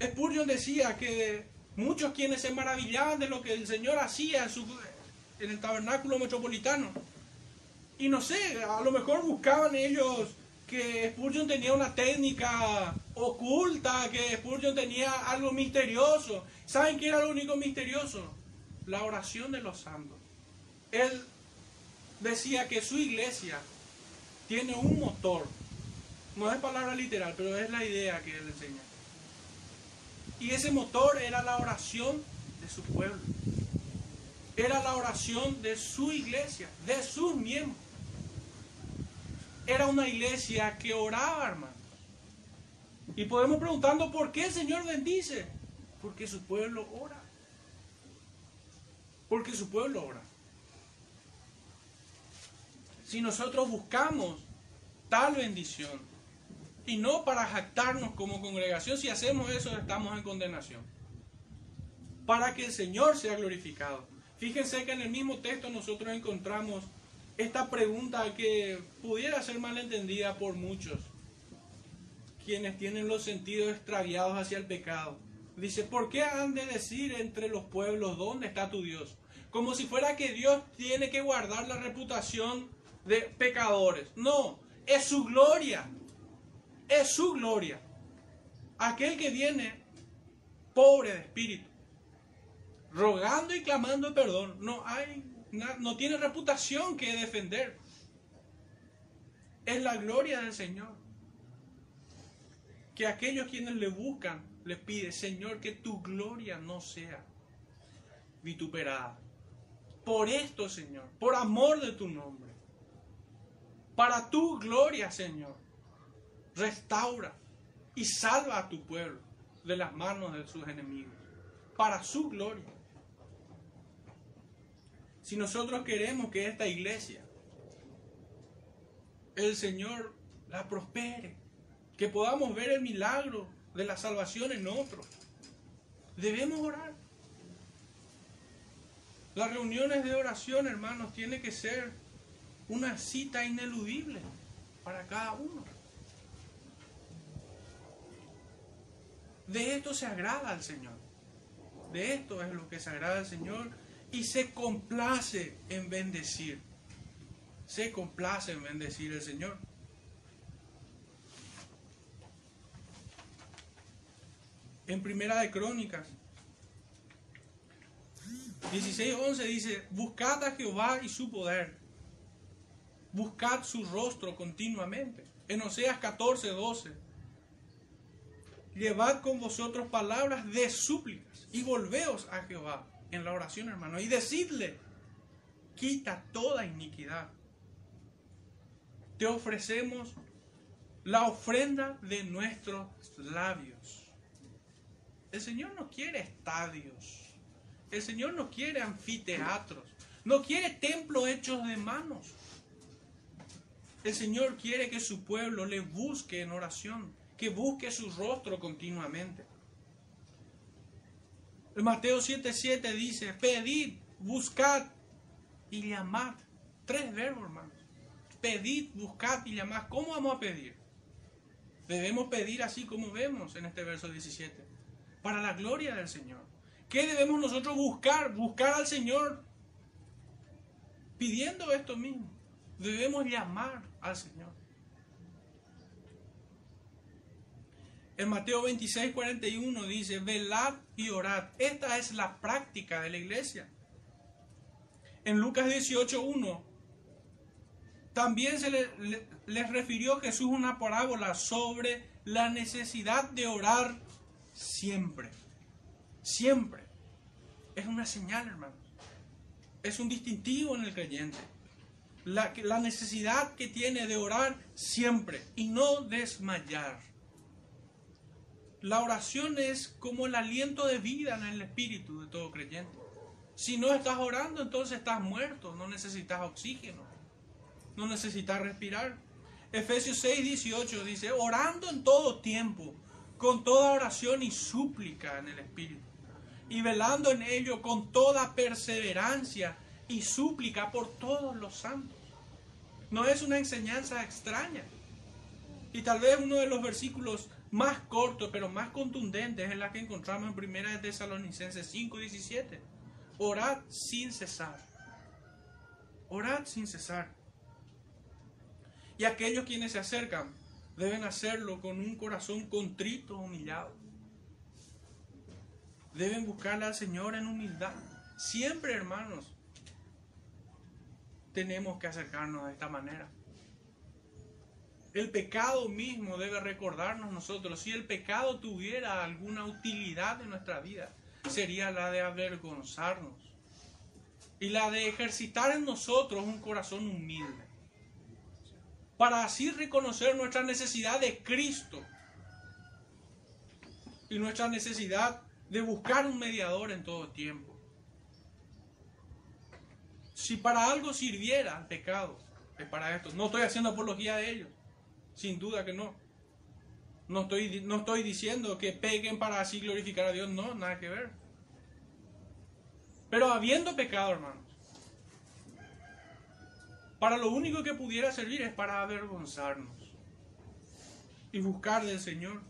Spurgeon decía que muchos quienes se maravillaban de lo que el Señor hacía en, su, en el tabernáculo metropolitano, y no sé, a lo mejor buscaban ellos que Spurgeon tenía una técnica oculta, que Spurgeon tenía algo misterioso. ¿Saben qué era lo único misterioso? La oración de los santos. Él decía que su iglesia tiene un motor. No es palabra literal, pero es la idea que él enseña. Y ese motor era la oración de su pueblo. Era la oración de su iglesia, de sus miembros. Era una iglesia que oraba, hermano. Y podemos preguntando por qué el Señor bendice. Porque su pueblo ora. Porque su pueblo ora. Si nosotros buscamos tal bendición, y no para jactarnos como congregación, si hacemos eso estamos en condenación. Para que el Señor sea glorificado. Fíjense que en el mismo texto nosotros encontramos esta pregunta que pudiera ser malentendida por muchos, quienes tienen los sentidos extraviados hacia el pecado. Dice, ¿por qué han de decir entre los pueblos dónde está tu Dios? Como si fuera que Dios tiene que guardar la reputación de pecadores. No, es su gloria. Es su gloria. Aquel que viene pobre de espíritu, rogando y clamando perdón. No hay no tiene reputación que defender. Es la gloria del Señor. Que aquellos quienes le buscan, le pide, Señor, que tu gloria no sea vituperada. Por esto, Señor, por amor de tu nombre. Para tu gloria, Señor. Restaura y salva a tu pueblo de las manos de sus enemigos. Para su gloria. Si nosotros queremos que esta iglesia, el Señor la prospere, que podamos ver el milagro de la salvación en otros, debemos orar. Las reuniones de oración, hermanos, tiene que ser una cita ineludible para cada uno. De esto se agrada al Señor. De esto es lo que se agrada al Señor y se complace en bendecir. Se complace en bendecir el Señor. En Primera de Crónicas 16:11 dice, buscad a Jehová y su poder. Buscad su rostro continuamente. En Oseas 14:12 Llevad con vosotros palabras de súplicas y volveos a Jehová en la oración, hermano, y decidle, quita toda iniquidad. Te ofrecemos la ofrenda de nuestros labios. El Señor no quiere estadios. El Señor no quiere anfiteatros. No quiere templos hechos de manos. El Señor quiere que su pueblo le busque en oración, que busque su rostro continuamente. El Mateo 7:7 dice, pedid, buscad y llamad. Tres verbos, hermanos. Pedid, buscad y llamad. ¿Cómo vamos a pedir? Debemos pedir así como vemos en este verso 17. Para la gloria del Señor. ¿Qué debemos nosotros buscar? Buscar al Señor. Pidiendo esto mismo. Debemos llamar al Señor. En Mateo 26, 41 dice, velad y orad. Esta es la práctica de la iglesia. En Lucas 18, 1, también se le, les refirió Jesús una parábola sobre la necesidad de orar siempre. Siempre. Es una señal, hermanos. Es un distintivo en el creyente. La, la necesidad que tiene de orar siempre y no desmayar. La oración es como el aliento de vida en el espíritu de todo creyente. Si no estás orando, entonces estás muerto, no necesitas oxígeno, no necesitas respirar. Efesios 6, 18 dice, orando en todo tiempo, con toda oración y súplica en el espíritu. y velando en ello con toda perseverancia y súplica por todos los santos. No es una enseñanza extraña. Y tal vez uno de los versículos más cortos pero más contundentes es la que encontramos en Primera de Tesalonicenses 5 17. Orad sin cesar. Orad sin cesar. Y aquellos quienes se acercan deben hacerlo con un corazón contrito, humillado. Deben buscarle al Señor en humildad. Siempre, hermanos, tenemos que acercarnos de esta manera. El pecado mismo debe recordarnos nosotros, si el pecado tuviera alguna utilidad en nuestra vida, sería la de avergonzarnos y la de ejercitar en nosotros un corazón humilde, para así reconocer nuestra necesidad de Cristo y nuestra necesidad de buscar un mediador en todo tiempo. Si para algo sirviera el pecado, es para esto. No estoy haciendo apología de ellos, sin duda que no. No estoy, no estoy diciendo que peguen para así glorificar a Dios, no, nada que ver. Pero habiendo pecado, hermanos, para lo único que pudiera servir es para avergonzarnos y buscar del Señor.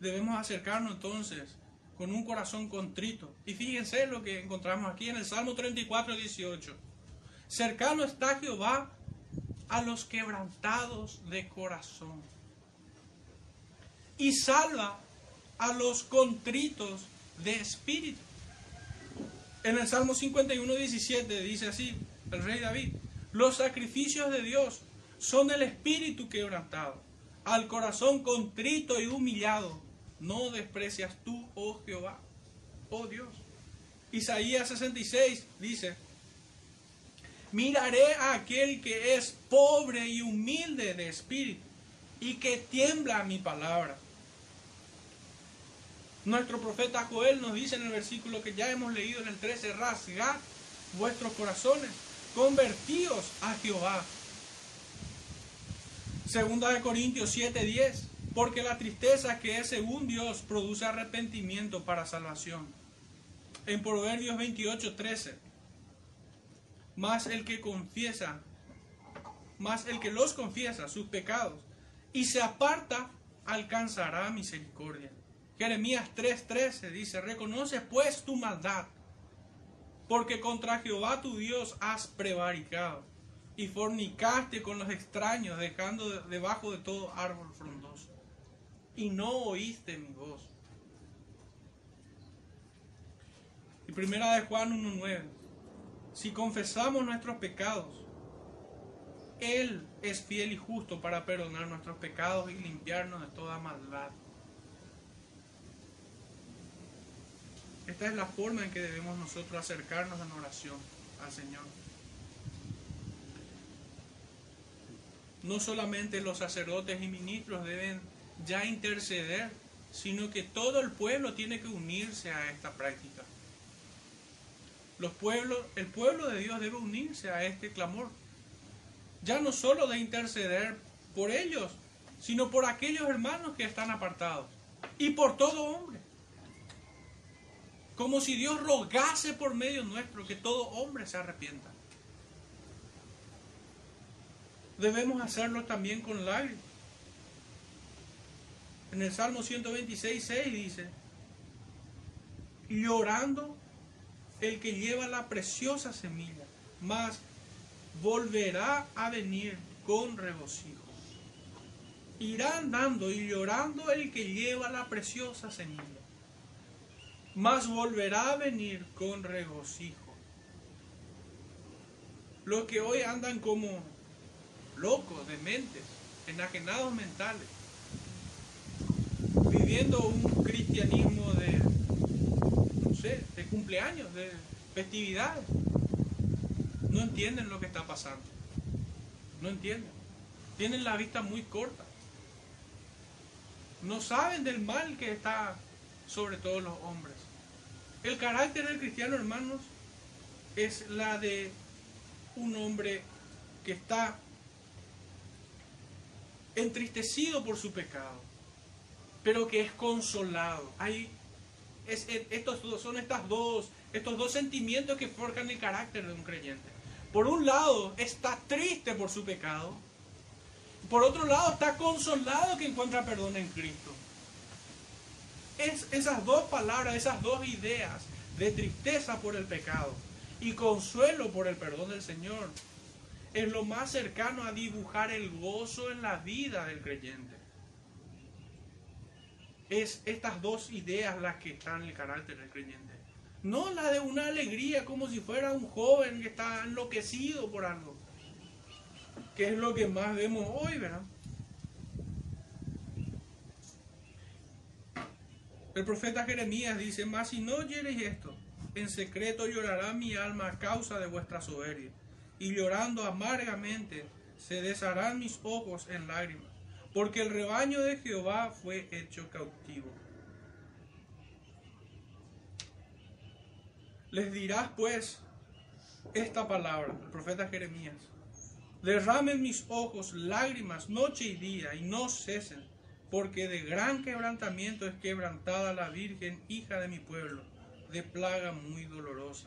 Debemos acercarnos entonces con un corazón contrito. Y fíjense lo que encontramos aquí en el Salmo 34, 18. Cercano está Jehová a los quebrantados de corazón y salva a los contritos de espíritu. En el Salmo 51, 17 dice así el rey David, los sacrificios de Dios son el espíritu quebrantado, al corazón contrito y humillado no desprecias tú, oh Jehová, oh Dios. Isaías 66 dice, miraré a aquel que es pobre y humilde de espíritu y que tiembla a mi palabra. Nuestro profeta Joel nos dice en el versículo que ya hemos leído en el 13, rasgad vuestros corazones, convertíos a Jehová. Segunda de Corintios 7, 10 porque la tristeza que es según Dios produce arrepentimiento para salvación. En Proverbios 28, 13. Más el que confiesa, más el que los confiesa sus pecados y se aparta, alcanzará misericordia. Jeremías 3:13 dice, reconoce pues tu maldad, porque contra Jehová tu Dios has prevaricado y fornicaste con los extraños, dejando debajo de todo árbol frondoso y no oíste mi voz. Y primera de Juan 1.9. Si confesamos nuestros pecados, Él es fiel y justo para perdonar nuestros pecados y limpiarnos de toda maldad. Esta es la forma en que debemos nosotros acercarnos en oración al Señor. No solamente los sacerdotes y ministros deben ya interceder, sino que todo el pueblo tiene que unirse a esta práctica. Los pueblos, el pueblo de Dios debe unirse a este clamor. Ya no solo de interceder por ellos, sino por aquellos hermanos que están apartados y por todo hombre. Como si Dios rogase por medio nuestro que todo hombre se arrepienta. Debemos hacerlo también con lágrimas. En el Salmo 126, 6 dice, llorando el que lleva la preciosa semilla, mas volverá a venir con regocijo. Irá andando y llorando el que lleva la preciosa semilla, mas volverá a venir con regocijo. Los que hoy andan como locos, dementes, enajenados mentales, viviendo un cristianismo de, de cumpleaños, de festividades. No entienden lo que está pasando. No entienden. Tienen la vista muy corta. No saben del mal que está sobre todos los hombres. El carácter del cristiano, hermanos, es la de un hombre que está entristecido por su pecado pero que es consolado. Hay es, estos son estas dos, estos dos sentimientos que forjan el carácter de un creyente. Por un lado, está triste por su pecado. Por otro lado, está consolado que encuentra perdón en Cristo. Es esas dos palabras, esas dos ideas de tristeza por el pecado y consuelo por el perdón del Señor es lo más cercano a dibujar el gozo en la vida del creyente. Es estas dos ideas las que están en el carácter del creyente. No la de una alegría como si fuera un joven que está enloquecido por algo. Que es lo que más vemos hoy, ¿verdad? El profeta Jeremías dice, mas si no oyereis esto, en secreto llorará mi alma a causa de vuestra soberbia, y llorando amargamente se desharán mis ojos en lágrimas, porque el rebaño de Jehová fue hecho cautivo. Les dirás pues esta palabra, el profeta Jeremías, derramen mis ojos lágrimas noche y día y no cesen, porque de gran quebrantamiento es quebrantada la Virgen, hija de mi pueblo de plaga muy dolorosa.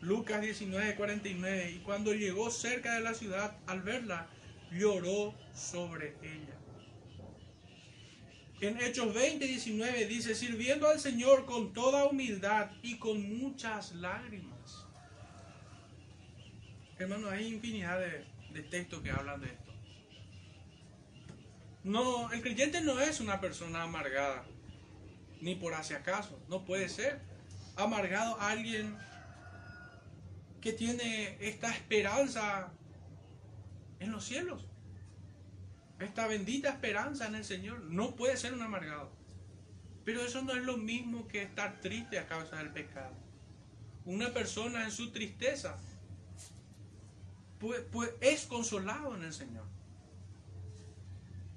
Lucas 19:49, y cuando llegó cerca de la ciudad, al verla, lloró sobre ella. En Hechos 20:19 dice, sirviendo al Señor con toda humildad y con muchas lágrimas. Hermano, hay infinidad de, de textos que hablan de esto. No, el creyente no es una persona amargada ni por hacia acaso. No puede ser. Amargado alguien que tiene esta esperanza en los cielos. Esta bendita esperanza en el Señor. No puede ser un amargado. Pero eso no es lo mismo que estar triste a causa del pecado. Una persona en su tristeza pues, pues es consolado en el Señor.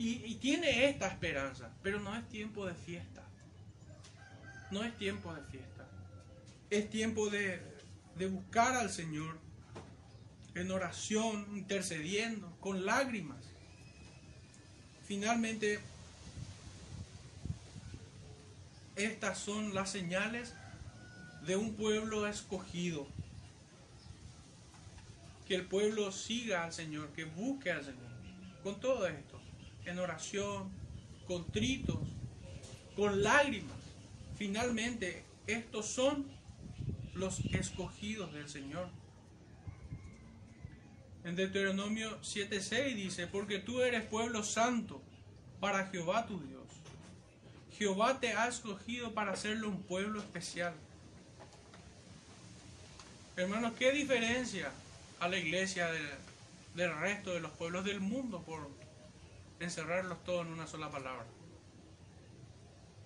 Y, tiene esta esperanza, pero no es tiempo de fiesta no es tiempo de fiesta. Es tiempo de, buscar al Señor en oración, intercediendo, con lágrimas. Finalmente, estas son las señales de un pueblo escogido. Que el pueblo siga al Señor, que busque al Señor. Con todo esto, en oración, contritos, con lágrimas. Finalmente, estos son los escogidos del Señor. En Deuteronomio 7:6 dice, porque tú eres pueblo santo para Jehová tu Dios. Jehová te ha escogido para hacerlo un pueblo especial. Hermanos, ¿qué diferencia a la iglesia del, del resto de los pueblos del mundo por encerrarlos todos en una sola palabra?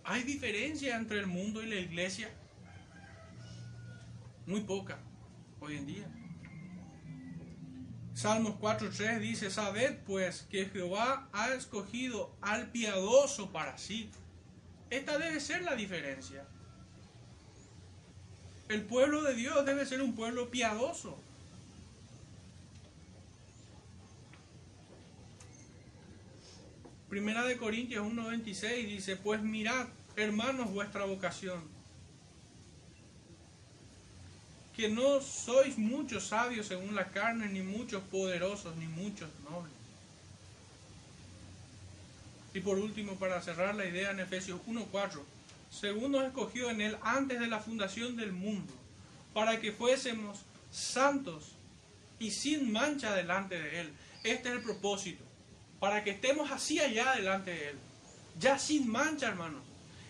¿Hay diferencia entre el mundo y la iglesia? Muy poca hoy en día. Salmos 4.3 dice, sabed pues que Jehová ha escogido al piadoso para sí. Esta debe ser la diferencia. El pueblo de Dios debe ser un pueblo piadoso. Primera de Corintios 1.26 dice, pues mirad, hermanos, vuestra vocación, que no sois muchos sabios según la carne, ni muchos poderosos, ni muchos nobles. Y por último, para cerrar la idea en Efesios 1.4, según nos escogió en él antes de la fundación del mundo, para que fuésemos santos y sin mancha delante de él. Este es el propósito para que estemos así allá delante de Él, ya sin mancha, hermanos.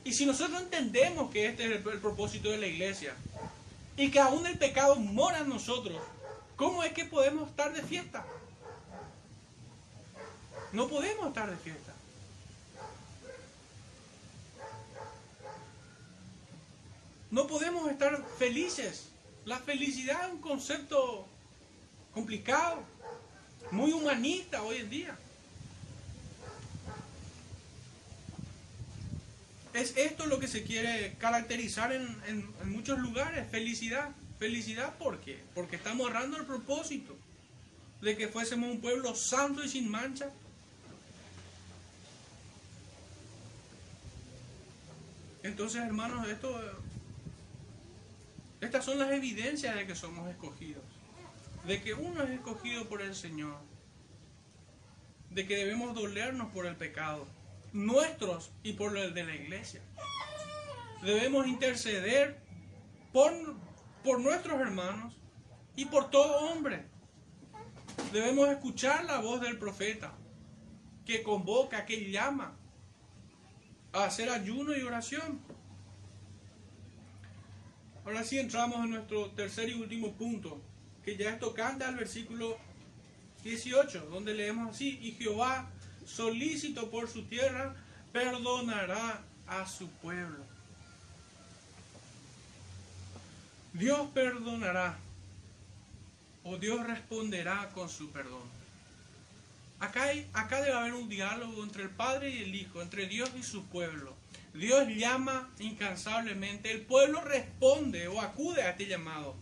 Y si nosotros entendemos que este es el, propósito de la iglesia y que aún el pecado mora en nosotros, ¿cómo es que podemos estar de fiesta? No podemos estar de fiesta. No podemos estar felices. La felicidad es un concepto complicado, muy humanista hoy en día. Es esto lo que se quiere caracterizar en, muchos lugares, felicidad. Felicidad, ¿por qué? Porque estamos ahorrando el propósito de que fuésemos un pueblo santo y sin mancha. Entonces, hermanos, esto, estas son las evidencias de que somos escogidos, de que uno es escogido por el Señor, de que debemos dolernos por el pecado, nuestros y por el de la iglesia. Debemos interceder por, por nuestros hermanos y por todo hombre. Debemos escuchar la voz del profeta que convoca, que llama a hacer ayuno y oración. Ahora sí entramos en nuestro tercer y último punto, que ya es tocante al versículo 18, donde leemos así, y Jehová, solícito por su tierra, perdonará a su pueblo. Dios perdonará o Dios responderá con su perdón. Acá, acá debe haber un diálogo entre el Padre y el Hijo, entre Dios y su pueblo. Dios llama incansablemente, el pueblo responde o acude a este llamado.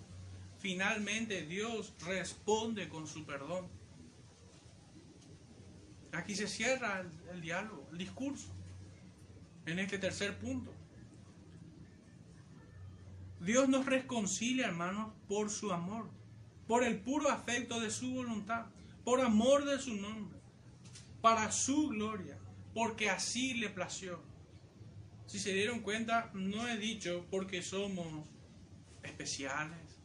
Finalmente Dios responde con su perdón. Aquí se cierra el, el diálogo, el discurso, en este tercer punto. Dios nos reconcilia, hermanos, por su amor, por el puro afecto de su voluntad por amor de su nombre, para su gloria, porque así le plació. Si se dieron cuenta, no he dicho porque somos especiales,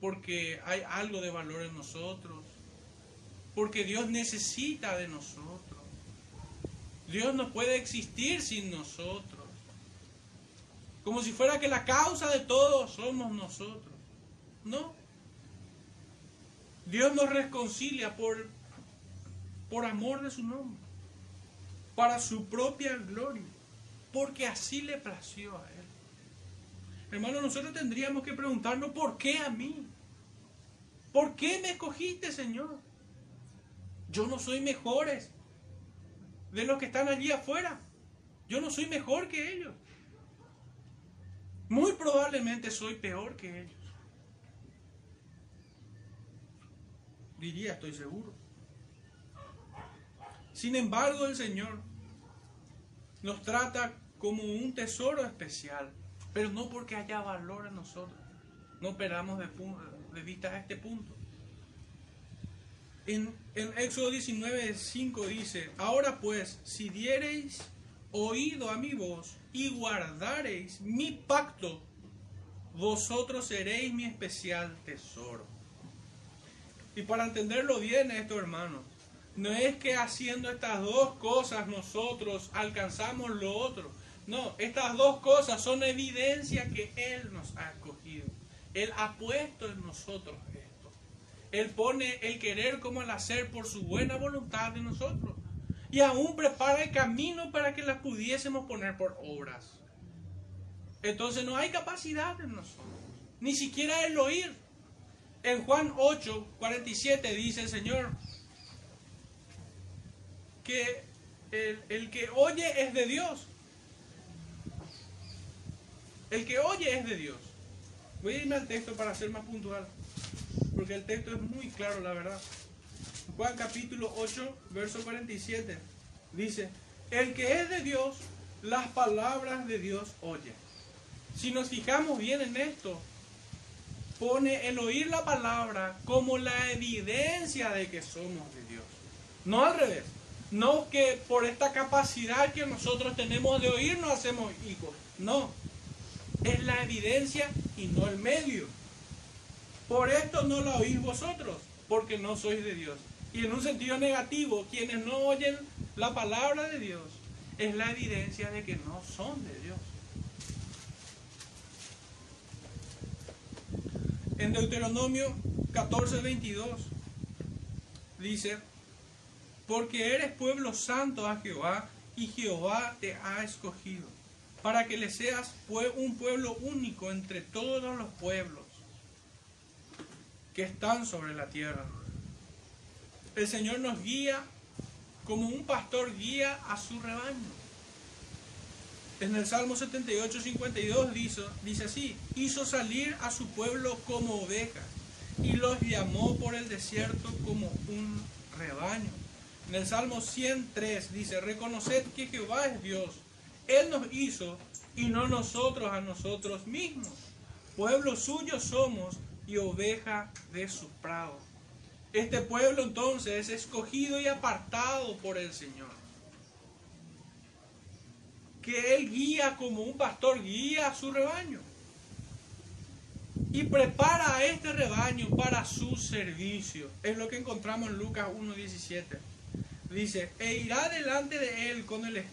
porque hay algo de valor en nosotros, porque Dios necesita de nosotros. Dios no puede existir sin nosotros. Como si fuera que la causa de todo somos nosotros. No, Dios nos reconcilia por, por amor de su nombre, para su propia gloria, porque así le plació a Él. Hermano, nosotros tendríamos que preguntarnos, ¿por qué a mí? ¿Por qué me escogiste, Señor? Yo no soy mejores de los que están allí afuera. Yo no soy mejor que ellos. Muy probablemente soy peor que ellos. diría, estoy seguro. Sin embargo, el Señor nos trata como un tesoro especial, pero no porque haya valor en nosotros. No perdamos de, de vista este punto. En, en Éxodo 19, 5 dice, ahora pues, si diereis oído a mi voz y guardareis mi pacto, vosotros seréis mi especial tesoro. Y para entenderlo bien esto, hermanos, no es que haciendo estas dos cosas nosotros alcanzamos lo otro. No, estas dos cosas son evidencia que Él nos ha escogido. Él ha puesto en nosotros. Él pone el querer como el hacer por su buena voluntad de nosotros. Y aún prepara el camino para que las pudiésemos poner por obras. Entonces no hay capacidad en nosotros. Ni siquiera el oír. En Juan 8, 47 dice el Señor que el, que oye es de Dios. El que oye es de Dios. Voy a irme al texto para ser más puntual, porque el texto es muy claro, la verdad. Juan capítulo 8, verso 47, dice, el que es de Dios, las palabras de Dios oye. Si nos fijamos bien en esto, pone el oír la palabra como la evidencia de que somos de Dios. No al revés. No que por esta capacidad que nosotros tenemos de oír nos hacemos hijos. No. Es la evidencia y no el medio. Por esto no la oís vosotros, porque no sois de Dios. Y en un sentido negativo, quienes no oyen la palabra de Dios, es la evidencia de que no son de Dios. En Deuteronomio 14, 22 dice, porque eres pueblo santo a Jehová y Jehová te ha escogido, para que le seas un pueblo único entre todos los pueblos que están sobre la tierra. El Señor nos guía como un pastor guía a su rebaño. En el Salmo 78, 52 dice, dice así, hizo salir a su pueblo como ovejas y los llamó por el desierto como un rebaño. En el Salmo 103 dice, reconoced que Jehová es Dios, Él nos hizo y no nosotros a nosotros mismos. Pueblo suyo somos y oveja de su prado. Este pueblo entonces es escogido y apartado por el Señor. Que Él guía como un pastor guía a su rebaño. Y prepara a este rebaño para su servicio. Es lo que encontramos en Lucas 1.17. Dice, e irá delante de Él con el,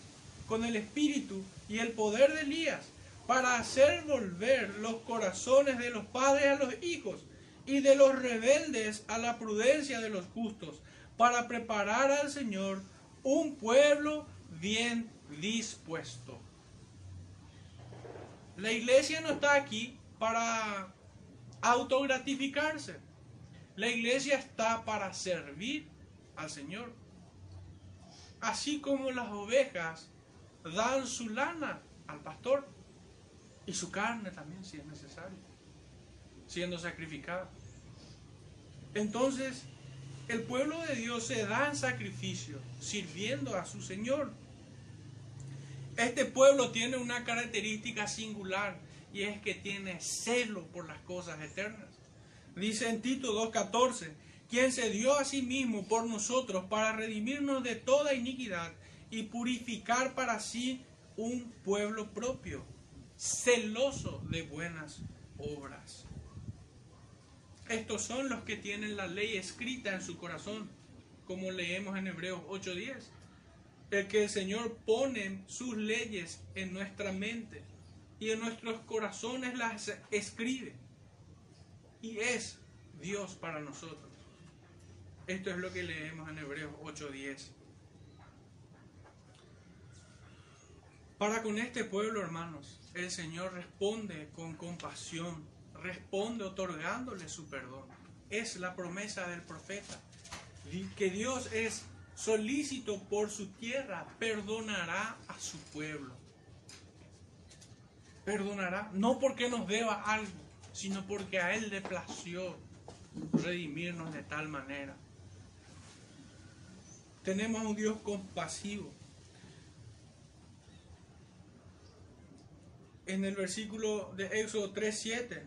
con el espíritu y el poder de Elías para hacer volver los corazones de los padres a los hijos y de los rebeldes a la prudencia de los justos, para preparar al Señor un pueblo bien dispuesto. La iglesia no está aquí para autogratificarse. La iglesia está para servir al Señor. Así como las ovejas dan su lana al pastor y su carne también si es necesario siendo sacrificada. Entonces, el pueblo de Dios se da en sacrificio, sirviendo a su Señor. Este pueblo tiene una característica singular y es que tiene celo por las cosas eternas. Dice en Tito 2.14, quien se dio a sí mismo por nosotros para redimirnos de toda iniquidad y purificar para sí un pueblo propio, celoso de buenas obras. Estos son los que tienen la ley escrita en su corazón, como leemos en Hebreos 8:10. El que el Señor pone sus leyes en nuestra mente y en nuestros corazones las escribe. Y es Dios para nosotros. Esto es lo que leemos en Hebreos 8:10. Para con este pueblo, hermanos, el Señor responde con compasión responde otorgándole su perdón. Es la promesa del profeta. Que Dios es solícito por su tierra, perdonará a su pueblo. Perdonará, no porque nos deba algo, sino porque a Él le plació redimirnos de tal manera. Tenemos un Dios compasivo. En el versículo de Éxodo 3:7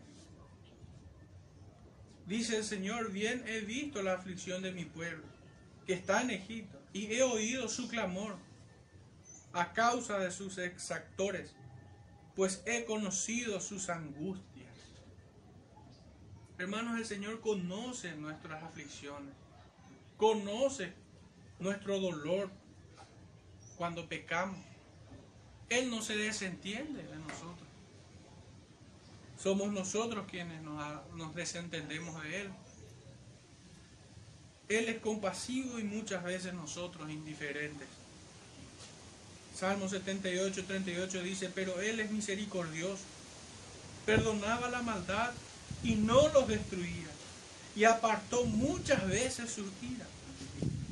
Dice el Señor, bien he visto la aflicción de mi pueblo, que está en Egipto, y he oído su clamor a causa de sus exactores, pues he conocido sus angustias. Hermanos, el Señor conoce nuestras aflicciones, conoce nuestro dolor cuando pecamos. Él no se desentiende de nosotros. Somos nosotros quienes nos, desentendemos de Él. Él es compasivo y muchas veces nosotros indiferentes. Salmo 78, 38 dice, pero Él es misericordioso, perdonaba la maldad y no los destruía, y apartó muchas veces su ira,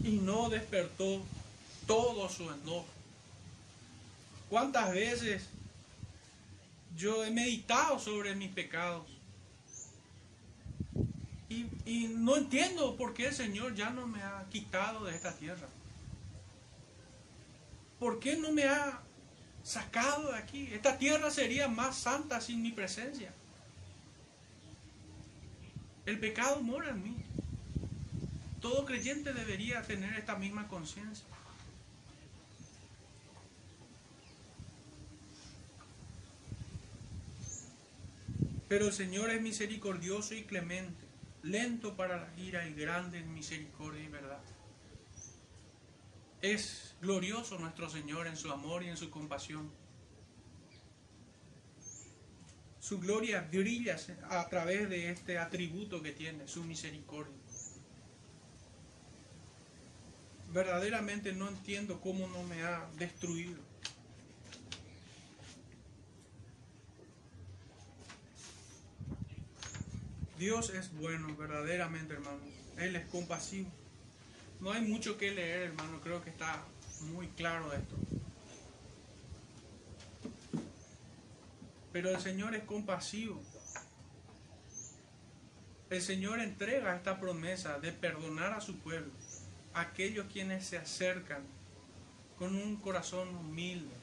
y no despertó todo su enojo. ¿Cuántas veces yo he meditado sobre mis pecados. Y, no entiendo por qué el Señor ya no me ha quitado de esta tierra. ¿Por qué no me ha sacado de aquí? Esta tierra sería más santa sin mi presencia. El pecado mora en mí. Todo creyente debería tener esta misma conciencia. Pero el Señor es misericordioso y clemente, lento para la ira y grande en misericordia y verdad. Es glorioso nuestro Señor en su amor y en su compasión. Su gloria brilla a través de este atributo que tiene, su misericordia. Verdaderamente no entiendo cómo no me ha destruido Dios es bueno, verdaderamente, hermano. Él es compasivo. No hay mucho que leer, hermano. Creo que está muy claro esto. Pero el Señor es compasivo. El Señor entrega esta promesa de perdonar a su pueblo, a aquellos quienes se acercan con un corazón humilde,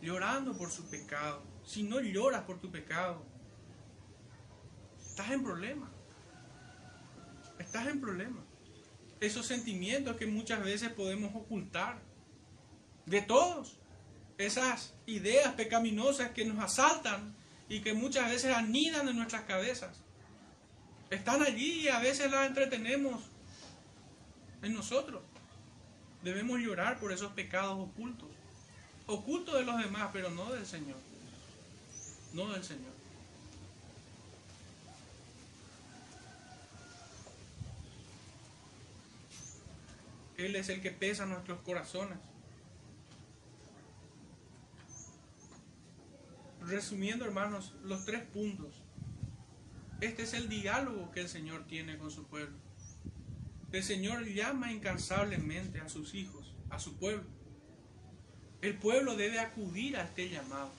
llorando por su pecado, si no lloras por tu pecado, estás en problema. Estás en problema. Esos sentimientos que muchas veces podemos ocultar de todos, esas ideas pecaminosas que nos asaltan y que muchas veces anidan en nuestras cabezas. Están allí y a veces las entretenemos en nosotros. Debemos llorar por esos pecados ocultos. Ocultos de los demás, pero no del Señor. No del Señor. Él es el que pesa nuestros corazones. Resumiendo, hermanos, los tres puntos. Este es el diálogo que el Señor tiene con su pueblo. El Señor llama incansablemente a sus hijos, a su pueblo. El pueblo debe acudir a este llamado.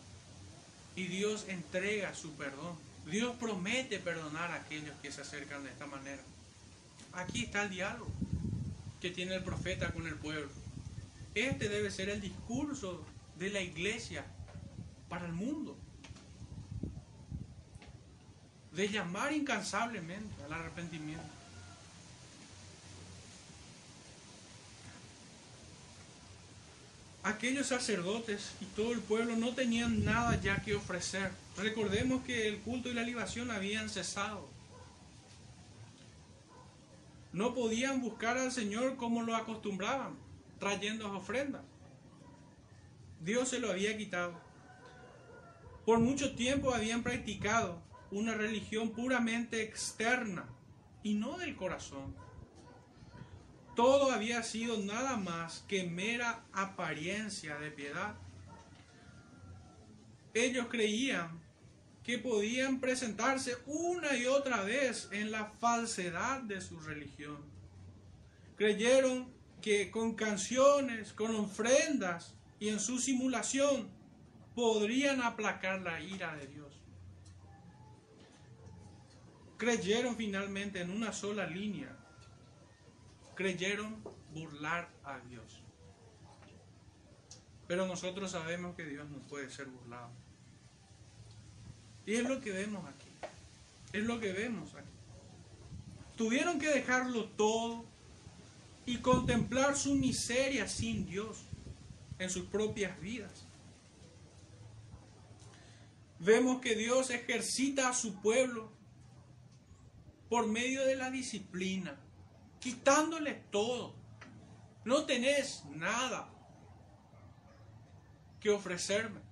Y Dios entrega su perdón. Dios promete perdonar a aquellos que se acercan de esta manera. Aquí está el diálogo que tiene el profeta con el pueblo. Este debe ser el discurso de la iglesia para el mundo. De llamar incansablemente al arrepentimiento. Aquellos sacerdotes y todo el pueblo no tenían nada ya que ofrecer. Recordemos que el culto y la libación habían cesado. No podían buscar al Señor como lo acostumbraban, trayendo ofrendas. Dios se lo había quitado. Por mucho tiempo habían practicado una religión puramente externa y no del corazón. Todo había sido nada más que mera apariencia de piedad. Ellos creían que podían presentarse una y otra vez en la falsedad de su religión. Creyeron que con canciones, con ofrendas y en su simulación podrían aplacar la ira de Dios. Creyeron finalmente en una sola línea. Creyeron burlar a Dios. Pero nosotros sabemos que Dios no puede ser burlado. Y es lo que vemos aquí. Es lo que vemos aquí. Tuvieron que dejarlo todo y contemplar su miseria sin Dios en sus propias vidas. Vemos que Dios ejercita a su pueblo por medio de la disciplina, quitándole todo. No tenés nada que ofrecerme.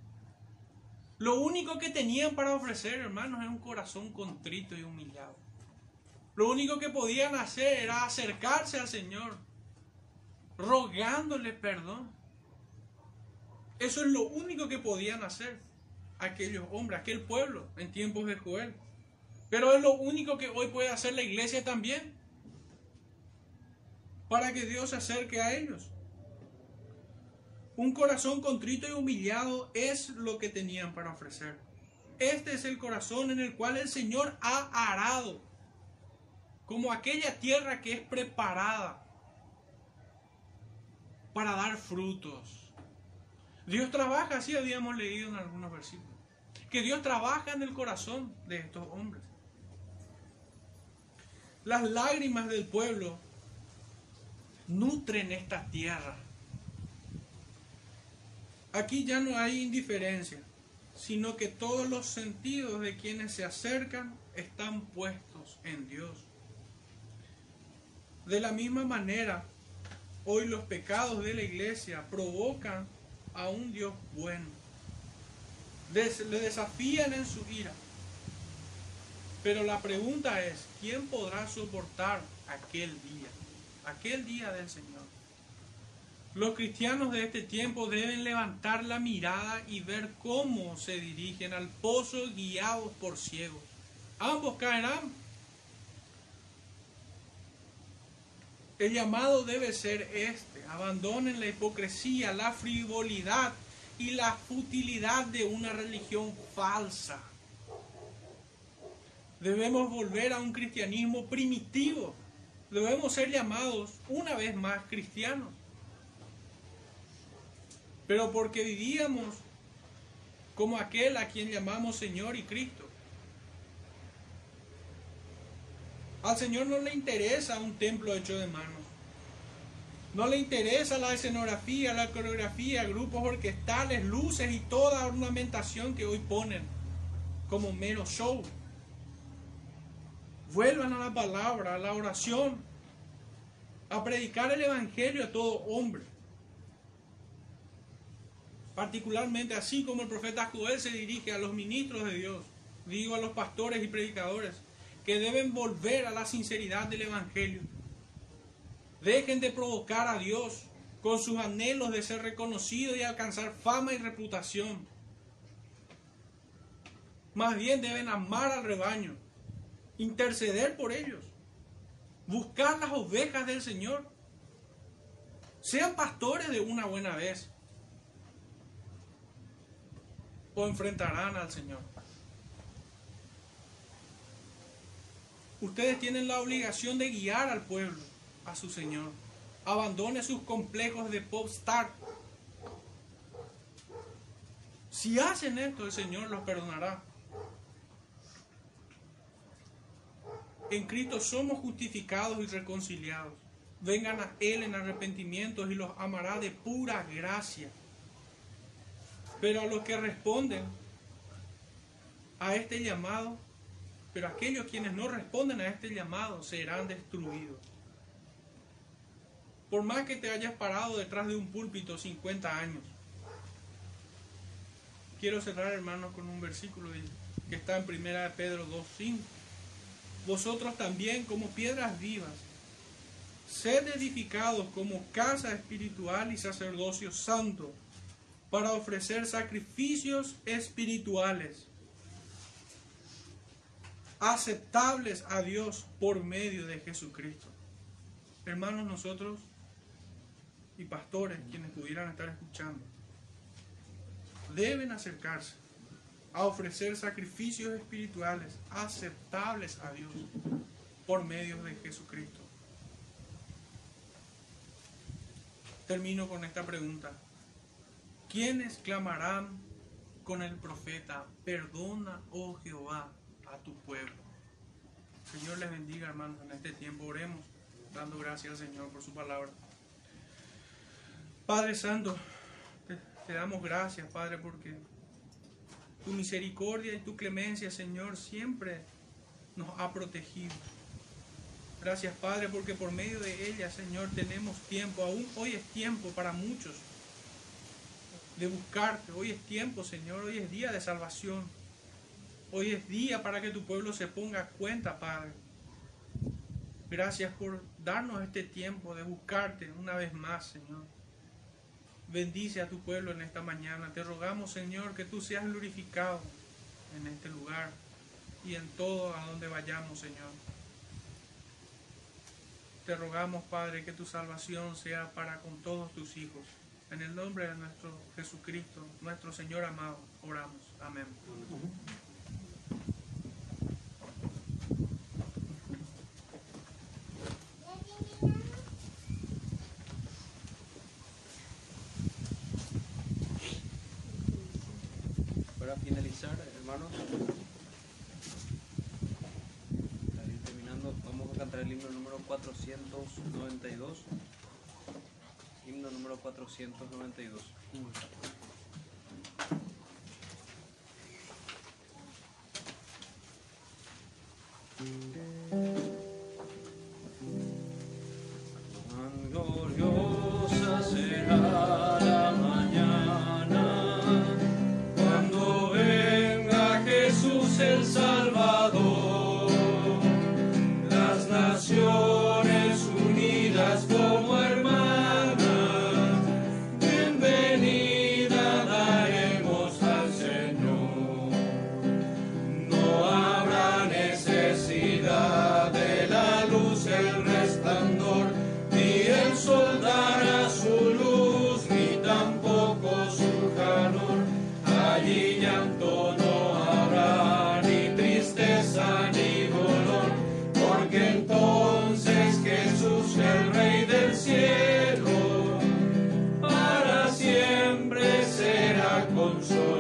Lo único que tenían para ofrecer, hermanos, es un corazón contrito y humillado. Lo único que podían hacer era acercarse al Señor, rogándole perdón. Eso es lo único que podían hacer aquellos hombres, aquel pueblo en tiempos de Joel. Pero es lo único que hoy puede hacer la iglesia también. Para que Dios se acerque a ellos. Un corazón contrito y humillado es lo que tenían para ofrecer. Este es el corazón en el cual el Señor ha arado, como aquella tierra que es preparada para dar frutos. Dios trabaja, así habíamos leído en algunos versículos, que Dios trabaja en el corazón de estos hombres. Las lágrimas del pueblo nutren esta tierra Aquí ya no hay indiferencia, sino que todos los sentidos de quienes se acercan están puestos en Dios. De la misma manera, hoy los pecados de la iglesia provocan a un Dios bueno. le desafían en su ira. Pero la pregunta es, ¿quién podrá soportar aquel día? Aquel día del Señor. Los cristianos de este tiempo deben levantar la mirada y ver cómo se dirigen al pozo guiados por ciegos. Ambos caerán. El llamado debe ser este. Abandonen la hipocresía, la frivolidad y la futilidad de una religión falsa. Debemos volver a un cristianismo primitivo. Debemos ser llamados una vez más cristianos pero porque vivíamos como aquel a quien llamamos Señor y Cristo. Al Señor no le interesa un templo hecho de manos. No le interesa la escenografía, la coreografía, grupos orquestales, luces y toda ornamentación que hoy ponen como mero show. Vuelvan a la palabra, a la oración, a predicar el Evangelio a todo hombre. Particularmente así como el profeta Joel se dirige a los ministros de Dios, digo a los pastores y predicadores, que deben volver a la sinceridad del Evangelio. Dejen de provocar a Dios con sus anhelos de ser reconocidos y alcanzar fama y reputación. Más bien deben amar al rebaño, interceder por ellos, buscar las ovejas del Señor. Sean pastores de una buena vez o enfrentarán al Señor. Ustedes tienen la obligación de guiar al pueblo a su Señor. Abandone sus complejos de pop star. Si hacen esto, el Señor los perdonará. En Cristo somos justificados y reconciliados. Vengan a Él en arrepentimiento y los amará de pura gracia. Pero a los que responden a este llamado, pero aquellos quienes no responden a este llamado serán destruidos. Por más que te hayas parado detrás de un púlpito 50 años. Quiero cerrar, hermanos, con un versículo que está en 1 Pedro 2.5. Vosotros también, como piedras vivas, sed edificados como casa espiritual y sacerdocio santo, para ofrecer sacrificios espirituales aceptables a Dios por medio de Jesucristo. Hermanos, nosotros y pastores, quienes pudieran estar escuchando, deben acercarse a ofrecer sacrificios espirituales aceptables a Dios por medio de Jesucristo. Termino con esta pregunta. ¿Quiénes clamarán con el profeta, perdona, oh Jehová, a tu pueblo. Señor les bendiga, hermanos, en este tiempo oremos, dando gracias al Señor por su palabra. Padre Santo, te, te damos gracias, Padre, porque tu misericordia y tu clemencia, Señor, siempre nos ha protegido. Gracias, Padre, porque por medio de ella, Señor, tenemos tiempo. Aún hoy es tiempo para muchos de buscarte. Hoy es tiempo, Señor. Hoy es día de salvación. Hoy es día para que tu pueblo se ponga cuenta, Padre. Gracias por darnos este tiempo de buscarte una vez más, Señor. Bendice a tu pueblo en esta mañana. Te rogamos, Señor, que tú seas glorificado en este lugar y en todo a donde vayamos, Señor. Te rogamos, Padre, que tu salvación sea para con todos tus hijos. En el nombre de nuestro Jesucristo, nuestro Señor amado, oramos. Amén finalizar, hermanos, para ir terminando, vamos a cantar el himno número 492. Himno número 492. Cielo,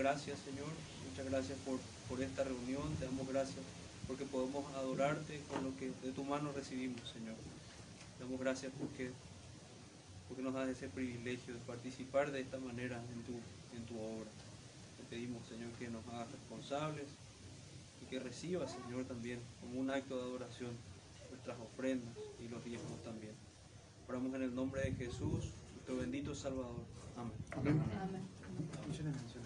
gracias, Señor. Muchas gracias por, por esta reunión. Te damos gracias porque podemos adorarte con lo que de tu mano recibimos, Señor. Te damos gracias porque, porque nos das ese privilegio de participar de esta manera en tu, en tu obra. Te pedimos, Señor, que nos hagas responsables y que recibas, Señor, también como un acto de adoración nuestras ofrendas y los diezmos también. Oramos en el nombre de Jesús, nuestro bendito Salvador. Amén. Amén. Amén. Amén.